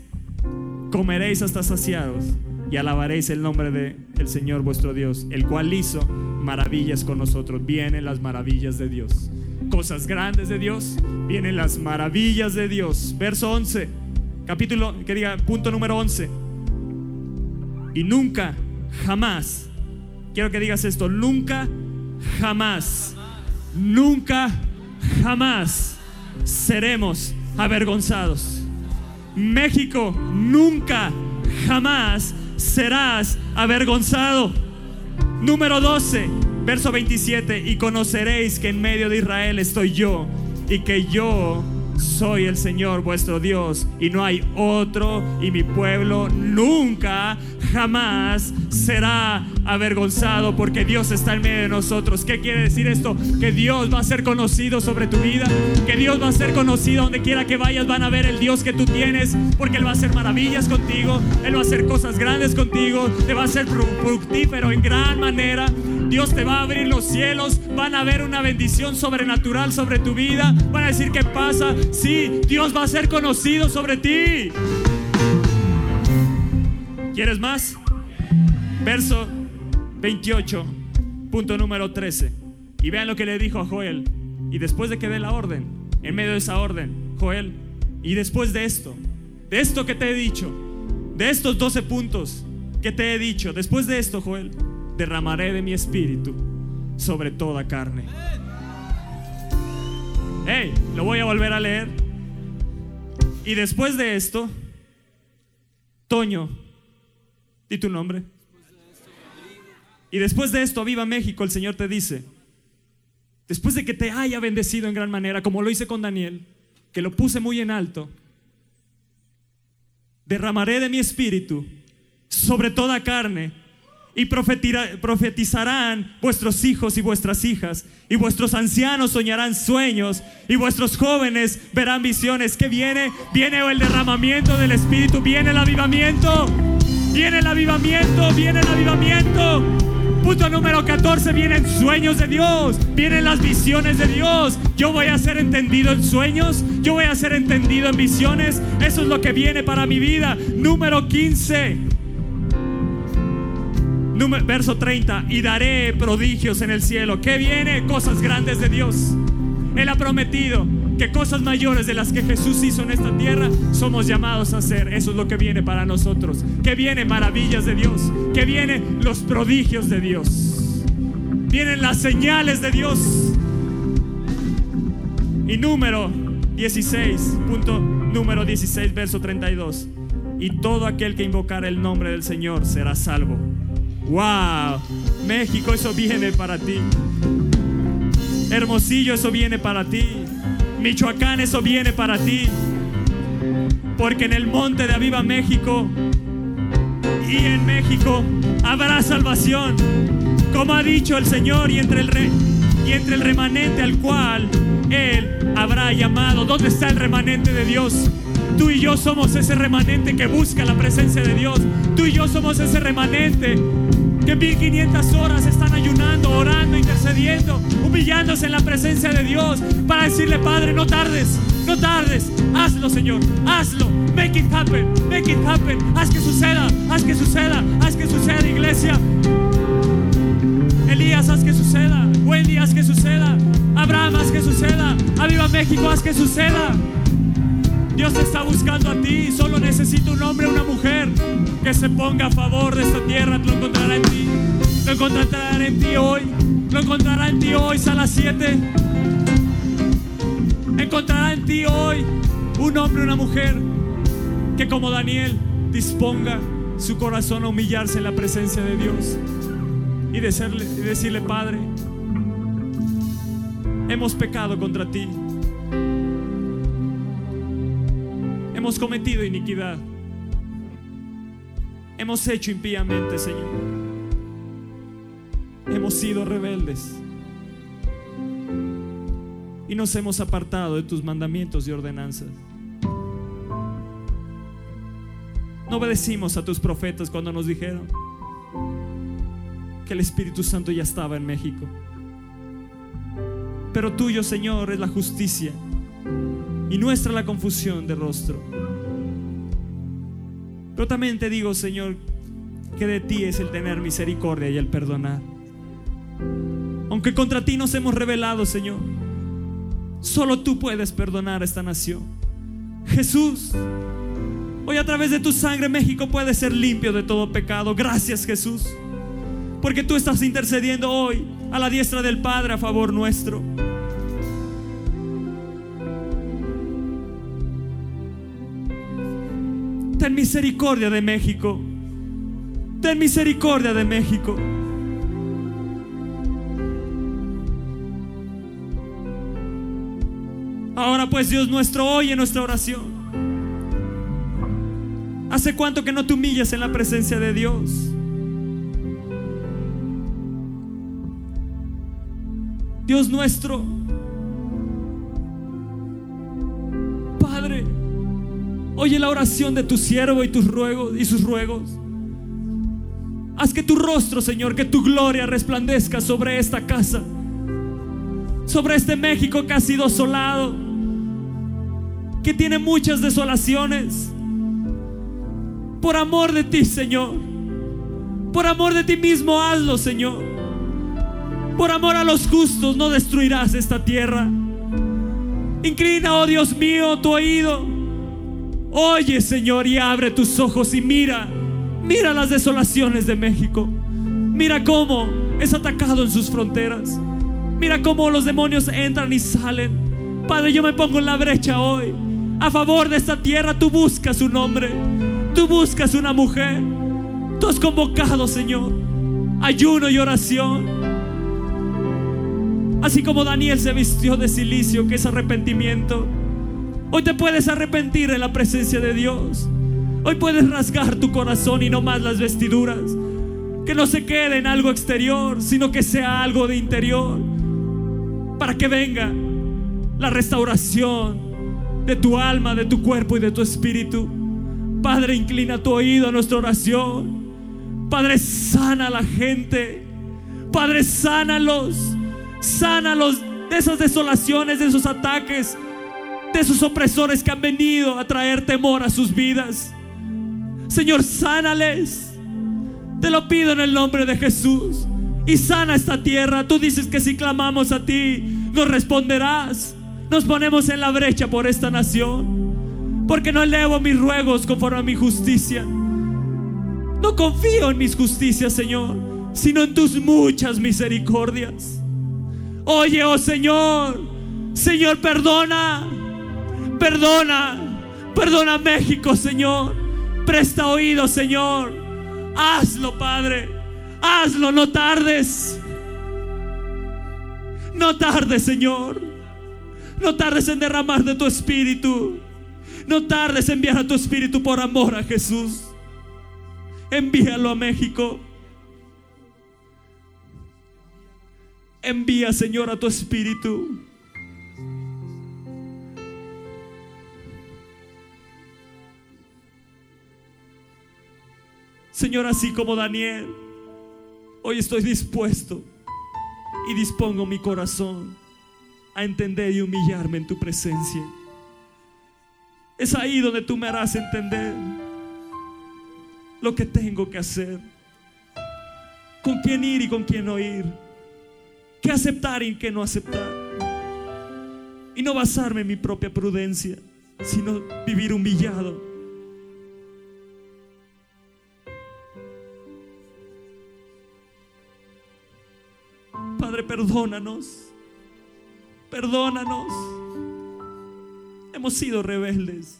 comeréis hasta saciados y alabaréis el nombre del Señor vuestro Dios, el cual hizo maravillas con nosotros. Vienen las maravillas de Dios. Cosas grandes de Dios, vienen las maravillas de Dios. Verso 11, capítulo, que diga, punto número 11. Y nunca, jamás, quiero que digas esto, nunca, jamás, nunca, jamás seremos avergonzados. México, nunca, jamás serás avergonzado. Número 12, verso 27, y conoceréis que en medio de Israel estoy yo y que yo soy el Señor vuestro Dios y no hay otro y mi pueblo nunca, jamás será avergonzado porque Dios está en medio de nosotros. ¿Qué quiere decir esto? Que Dios va a ser conocido sobre tu vida, que Dios va a ser conocido donde quiera que vayas, van a ver el Dios que tú tienes porque Él va a hacer maravillas contigo, Él va a hacer cosas grandes contigo, te va a hacer fructífero en gran manera. Dios te va a abrir los cielos, van a ver una bendición sobrenatural sobre tu vida, van a decir qué pasa, sí, Dios va a ser conocido sobre ti. ¿Quieres más? Verso 28, punto número 13. Y vean lo que le dijo a Joel. Y después de que dé la orden, en medio de esa orden, Joel, y después de esto, de esto que te he dicho, de estos 12 puntos que te he dicho, después de esto, Joel, derramaré de mi espíritu sobre toda carne. Hey, lo voy a volver a leer. Y después de esto, Toño, di tu nombre. Y después de esto, viva México, el Señor te dice, después de que te haya bendecido en gran manera, como lo hice con Daniel, que lo puse muy en alto, derramaré de mi espíritu sobre toda carne y profetizarán vuestros hijos y vuestras hijas, y vuestros ancianos soñarán sueños, y vuestros jóvenes verán visiones. que viene? Viene el derramamiento del Espíritu, viene el avivamiento, viene el avivamiento, viene el avivamiento. Punto número 14, vienen sueños de Dios, vienen las visiones de Dios. Yo voy a ser entendido en sueños, yo voy a ser entendido en visiones. Eso es lo que viene para mi vida. Número 15, verso 30, y daré prodigios en el cielo. ¿Qué viene? Cosas grandes de Dios. Él ha prometido que cosas mayores de las que Jesús hizo en esta tierra somos llamados a hacer. Eso es lo que viene para nosotros. Que viene maravillas de Dios. Que vienen los prodigios de Dios. Vienen las señales de Dios. Y número 16, punto número 16, verso 32. Y todo aquel que invocar el nombre del Señor será salvo. Wow, México, eso viene para ti. Hermosillo, eso viene para ti. Michoacán, eso viene para ti. Porque en el monte de Aviva México y en México habrá salvación. Como ha dicho el Señor y entre el, y entre el remanente al cual Él habrá llamado. ¿Dónde está el remanente de Dios? Tú y yo somos ese remanente que busca la presencia de Dios. Tú y yo somos ese remanente que 1500 horas están ayunando, orando, intercediendo, humillándose en la presencia de Dios para decirle, Padre, no tardes, no tardes, hazlo, Señor, hazlo, make it happen, make it happen, haz que suceda, haz que suceda, haz que suceda, iglesia. Elías, haz que suceda, Wendy, haz que suceda, Abraham, haz que suceda, Aviva México, haz que suceda. Dios te está buscando a ti. Solo necesita un hombre, una mujer que se ponga a favor de esta tierra. Lo encontrará en ti. Lo encontrará en ti hoy. Lo encontrará en ti hoy, sala 7. Encontrará en ti hoy un hombre, una mujer que como Daniel disponga su corazón a humillarse en la presencia de Dios y decirle, y decirle Padre, hemos pecado contra ti Hemos cometido iniquidad. Hemos hecho impíamente, Señor. Hemos sido rebeldes. Y nos hemos apartado de tus mandamientos y ordenanzas. No obedecimos a tus profetas cuando nos dijeron que el Espíritu Santo ya estaba en México. Pero tuyo, Señor, es la justicia y nuestra la confusión de rostro. Pero también te digo, Señor, que de ti es el tener misericordia y el perdonar. Aunque contra ti nos hemos rebelado, Señor, solo tú puedes perdonar a esta nación. Jesús, hoy a través de tu sangre México puede ser limpio de todo pecado. Gracias, Jesús, porque tú estás intercediendo hoy a la diestra del Padre a favor nuestro. Ten misericordia de México. Ten misericordia de México. Ahora pues Dios nuestro, oye nuestra oración. ¿Hace cuánto que no te humillas en la presencia de Dios? Dios nuestro, oye la oración de tu siervo y tus ruegos y sus ruegos. Haz que tu rostro, Señor, que tu gloria resplandezca sobre esta casa, sobre este México que ha sido asolado, que tiene muchas desolaciones. Por amor de ti, Señor. Por amor de ti mismo, hazlo, Señor. Por amor a los justos, no destruirás esta tierra. Inclina, oh Dios mío, tu oído. Oye, Señor, y abre tus ojos y mira. Mira las desolaciones de México. Mira cómo es atacado en sus fronteras. Mira cómo los demonios entran y salen. Padre, yo me pongo en la brecha hoy. A favor de esta tierra, tú buscas un hombre. Tú buscas una mujer. Tú has convocado, Señor, ayuno y oración. Así como Daniel se vistió de silicio, que es arrepentimiento. Hoy te puedes arrepentir en la presencia de Dios. Hoy puedes rasgar tu corazón y no más las vestiduras. Que no se quede en algo exterior, sino que sea algo de interior. Para que venga la restauración de tu alma, de tu cuerpo y de tu espíritu. Padre, inclina tu oído a nuestra oración. Padre, sana a la gente. Padre, sánalos. Sánalos de esas desolaciones, de esos ataques, de esos opresores que han venido a traer temor a sus vidas. Señor, sánales. Te lo pido en el nombre de Jesús. Y sana esta tierra. Tú dices que si clamamos a ti, nos responderás. Nos ponemos en la brecha por esta nación. Porque no elevo mis ruegos conforme a mi justicia. No confío en mis justicias, Señor, sino en tus muchas misericordias. Oye, oh Señor, Señor, perdona, perdona, perdona México, Señor. Presta oído, Señor. Hazlo, Padre. Hazlo, no tardes. No tardes, Señor. No tardes en derramar de tu espíritu. No tardes en enviar a tu espíritu por amor a Jesús. Envíalo a México. Envía, Señor, a tu espíritu. Señor, así como Daniel, hoy estoy dispuesto y dispongo mi corazón a entender y humillarme en tu presencia. Es ahí donde tú me harás entender lo que tengo que hacer, con quién ir y con quién no ir, qué aceptar y qué no aceptar. Y no basarme en mi propia prudencia, sino vivir humillado. Padre, perdónanos. Perdónanos. Hemos sido rebeldes.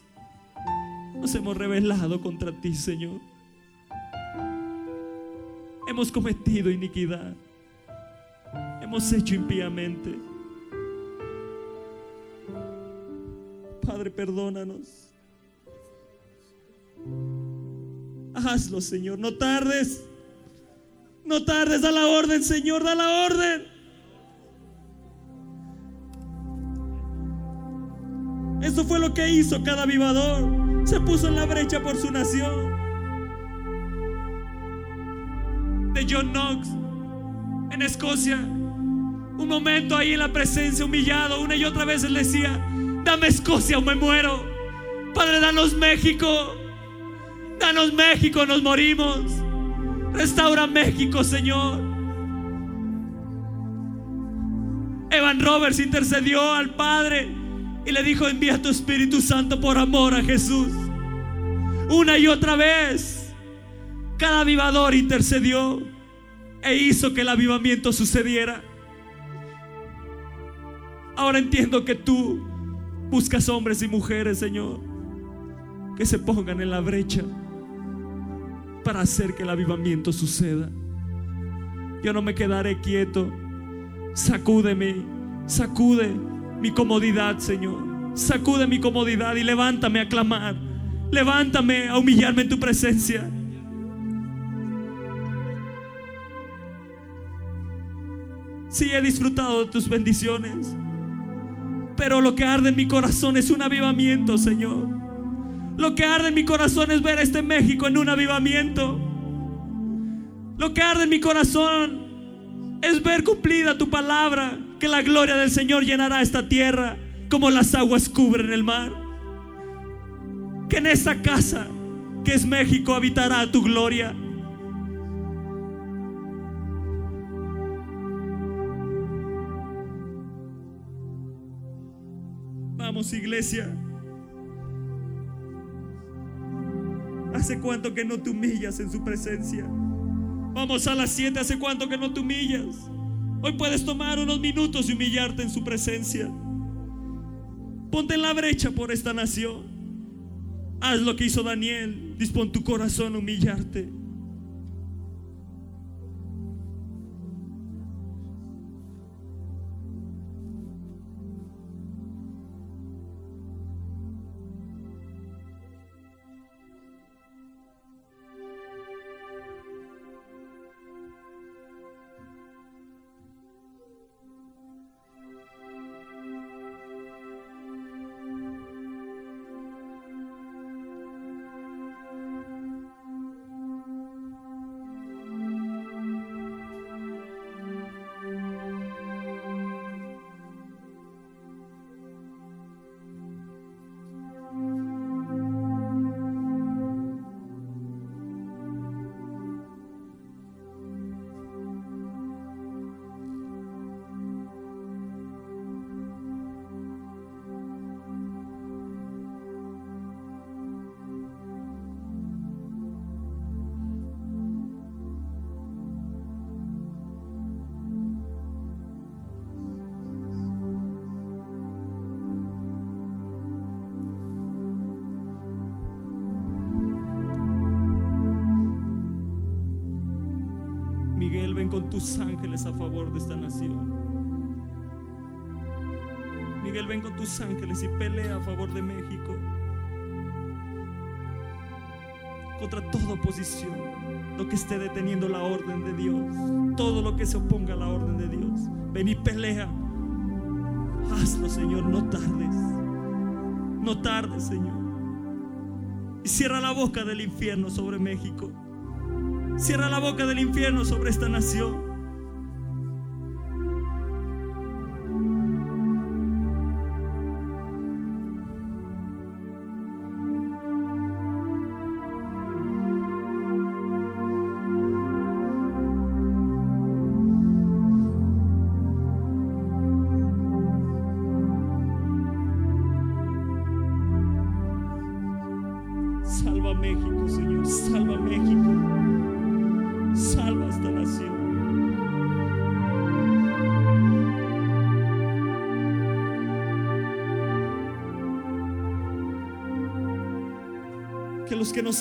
Nos hemos rebelado contra ti, Señor. Hemos cometido iniquidad. Hemos hecho impíamente. Padre, perdónanos. Hazlo, Señor. No tardes. No tardes. Da la orden, Señor. Da la orden. Eso fue lo que hizo cada avivador. Se puso en la brecha por su nación. De John Knox en Escocia. Un momento ahí en la presencia, humillado. Una y otra vez él decía: Dame Escocia o me muero. Padre, danos México. Danos México, nos morimos. Restaura México, Señor. Evan Roberts intercedió al Padre y le dijo, envía tu Espíritu Santo por amor a Jesús. Una y otra vez, cada avivador intercedió e hizo que el avivamiento sucediera. Ahora entiendo que tú buscas hombres y mujeres, Señor, que se pongan en la brecha para hacer que el avivamiento suceda. Yo no me quedaré quieto. Sacúdeme, sacude mi comodidad, Señor. Sacude mi comodidad y levántame a clamar. Levántame a humillarme en tu presencia. Sí, he disfrutado de tus bendiciones. Pero lo que arde en mi corazón es un avivamiento, Señor. Lo que arde en mi corazón es ver a este México en un avivamiento. Lo que arde en mi corazón es ver cumplida tu palabra, que la gloria del Señor llenará esta tierra como las aguas cubren el mar. Que en esta casa, que es México, habitará tu gloria. Vamos, iglesia. ¿Hace cuánto que no te humillas en su presencia? Vamos a las 7, ¿hace cuánto que no te humillas? Hoy puedes tomar unos minutos y humillarte en su presencia. Ponte en la brecha por esta nación. Haz lo que hizo Daniel. Dispón tu corazón a humillarte. Con tus ángeles a favor de esta nación. Miguel, ven con tus ángeles y pelea a favor de México. Contra toda oposición, lo que esté deteniendo la orden de Dios, todo lo que se oponga a la orden de Dios. Ven y pelea. Hazlo, Señor, no tardes. No tardes, Señor. Y cierra la boca del infierno sobre México. Cierra la boca del infierno sobre esta nación.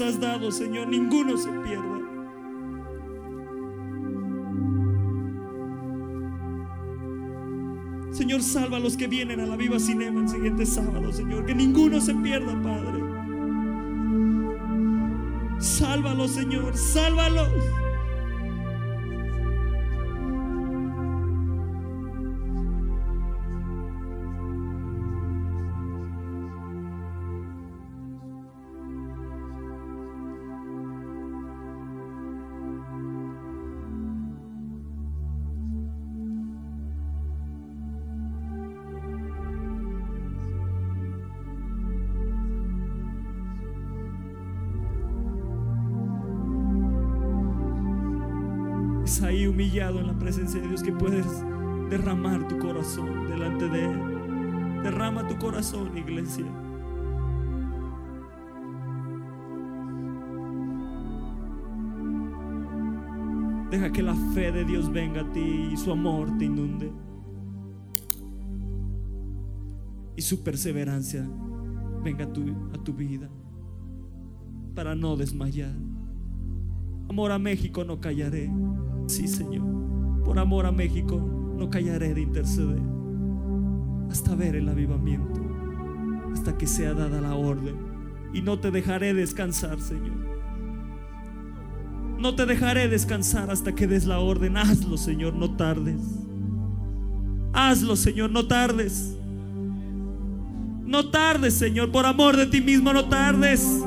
Has dado, Señor, ninguno se pierda. Señor, salva a los que vienen a la Viva Cinema el siguiente sábado, Señor. Que ninguno se pierda, Padre. Sálvalos, Señor, sálvalos. Dios venga a ti y su amor te inunde. Y su perseverancia venga a tu, a tu vida para no desmayar. Amor a México no callaré. Sí, Señor. Por amor a México no callaré de interceder hasta ver el avivamiento, hasta que sea dada la orden. Y no te dejaré descansar, Señor. No te dejaré descansar hasta que des la orden. Hazlo, Señor, no tardes. Hazlo, Señor, no tardes. No tardes, Señor, por amor de ti mismo, no tardes.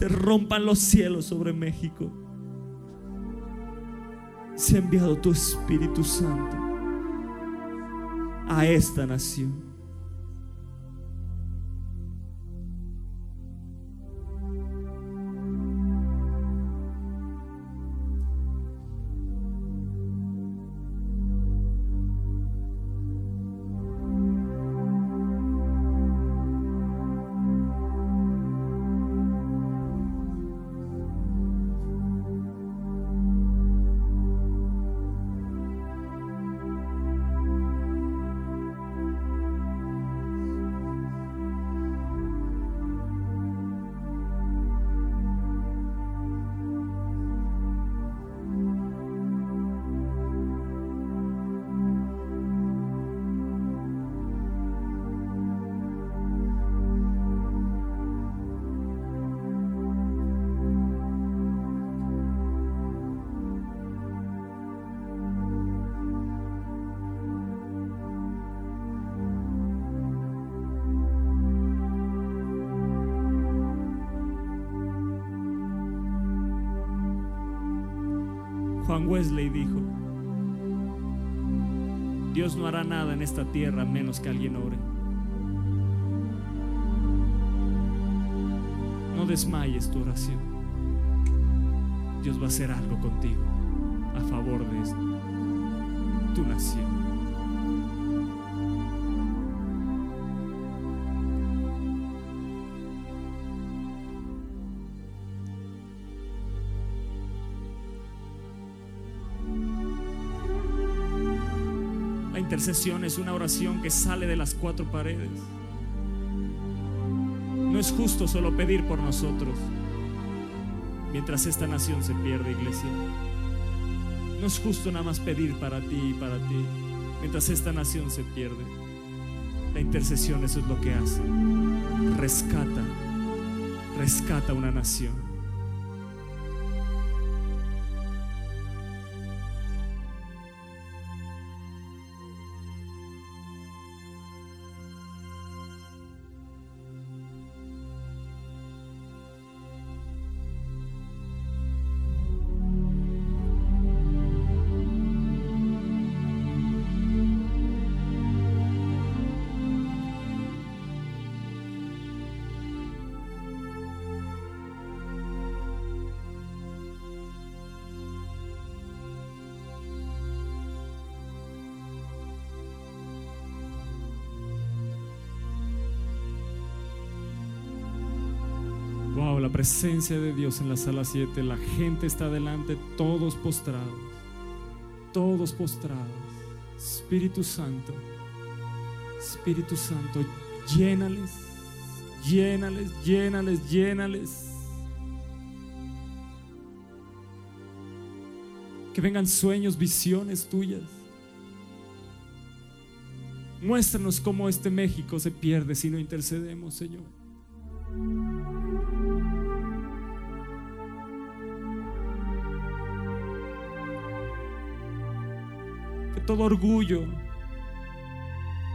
se rompan los cielos sobre México. Se ha enviado tu Espíritu Santo a esta nación. Wesley dijo, Dios no hará nada en esta tierra menos que alguien ore. No desmayes tu oración. Dios va a hacer algo contigo a favor de tu nación. Intercesión es una oración que sale de las cuatro paredes. No es justo solo pedir por nosotros mientras esta nación se pierde, iglesia. No es justo nada más pedir para ti y para ti mientras esta nación se pierde. La intercesión eso es lo que hace. Rescata, rescata una nación. La presencia de Dios en la sala 7. La gente está adelante, todos postrados. Todos postrados. Espíritu Santo. Espíritu Santo, llénales. Llénales, llénales, llénales. Que vengan sueños, visiones tuyas. Muéstranos cómo este México se pierde si no intercedemos, Señor. Todo orgullo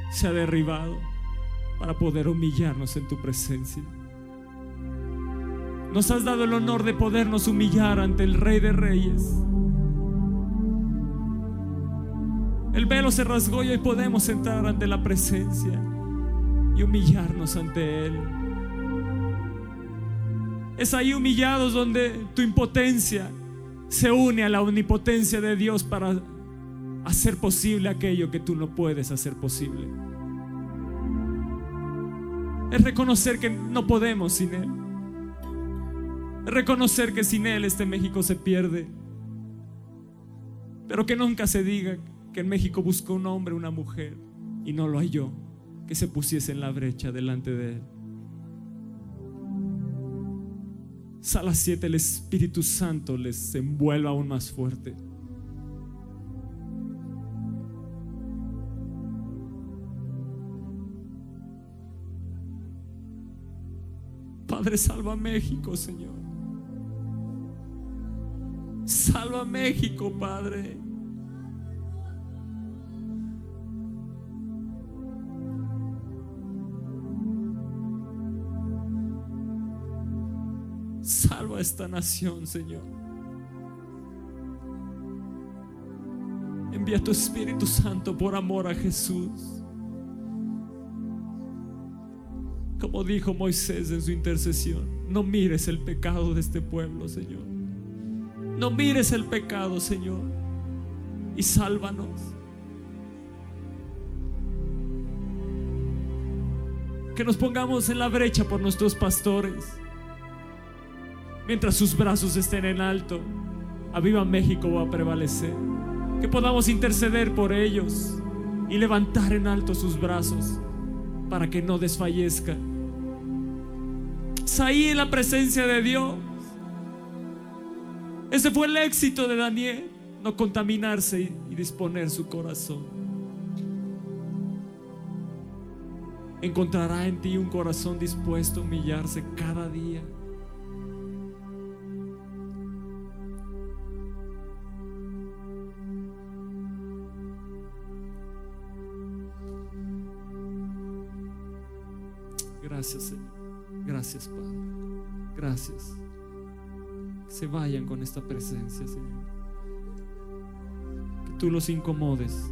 sea derribado para poder humillarnos en tu presencia. Nos has dado el honor de podernos humillar ante el Rey de Reyes. El velo se rasgó y hoy podemos entrar ante la presencia y humillarnos ante Él. Es ahí humillados donde tu impotencia se une a la omnipotencia de Dios para hacer posible aquello que tú no puedes hacer posible. Es reconocer que no podemos sin Él. Es reconocer que sin Él este México se pierde. Pero que nunca se diga que en México buscó un hombre, una mujer, y no lo halló, que se pusiese en la brecha delante de Él. Sala 7, el Espíritu Santo les envuelva aún más fuerte. Padre, salva México, Señor. Salva México, Padre. Salva esta nación, Señor. Envía tu Espíritu Santo por amor a Jesús. Como dijo Moisés en su intercesión, no mires el pecado de este pueblo, Señor. No mires el pecado, Señor, y sálvanos. Que nos pongamos en la brecha por nuestros pastores. Mientras sus brazos estén en alto, Aviva México va a prevalecer. Que podamos interceder por ellos y levantar en alto sus brazos para que no desfallezca. Es ahí la presencia de Dios. Ese fue el éxito de Daniel, no contaminarse y disponer su corazón. Encontrará en ti un corazón dispuesto a humillarse cada día. Gracias, Señor. Gracias, Padre. Gracias. Que se vayan con esta presencia, Señor. Que tú los incomodes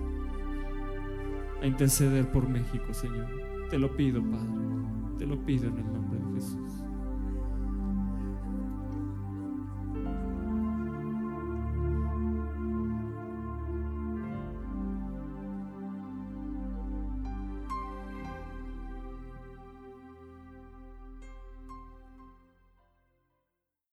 a interceder por México, Señor. Te lo pido, Padre. Te lo pido en el nombre de Jesús.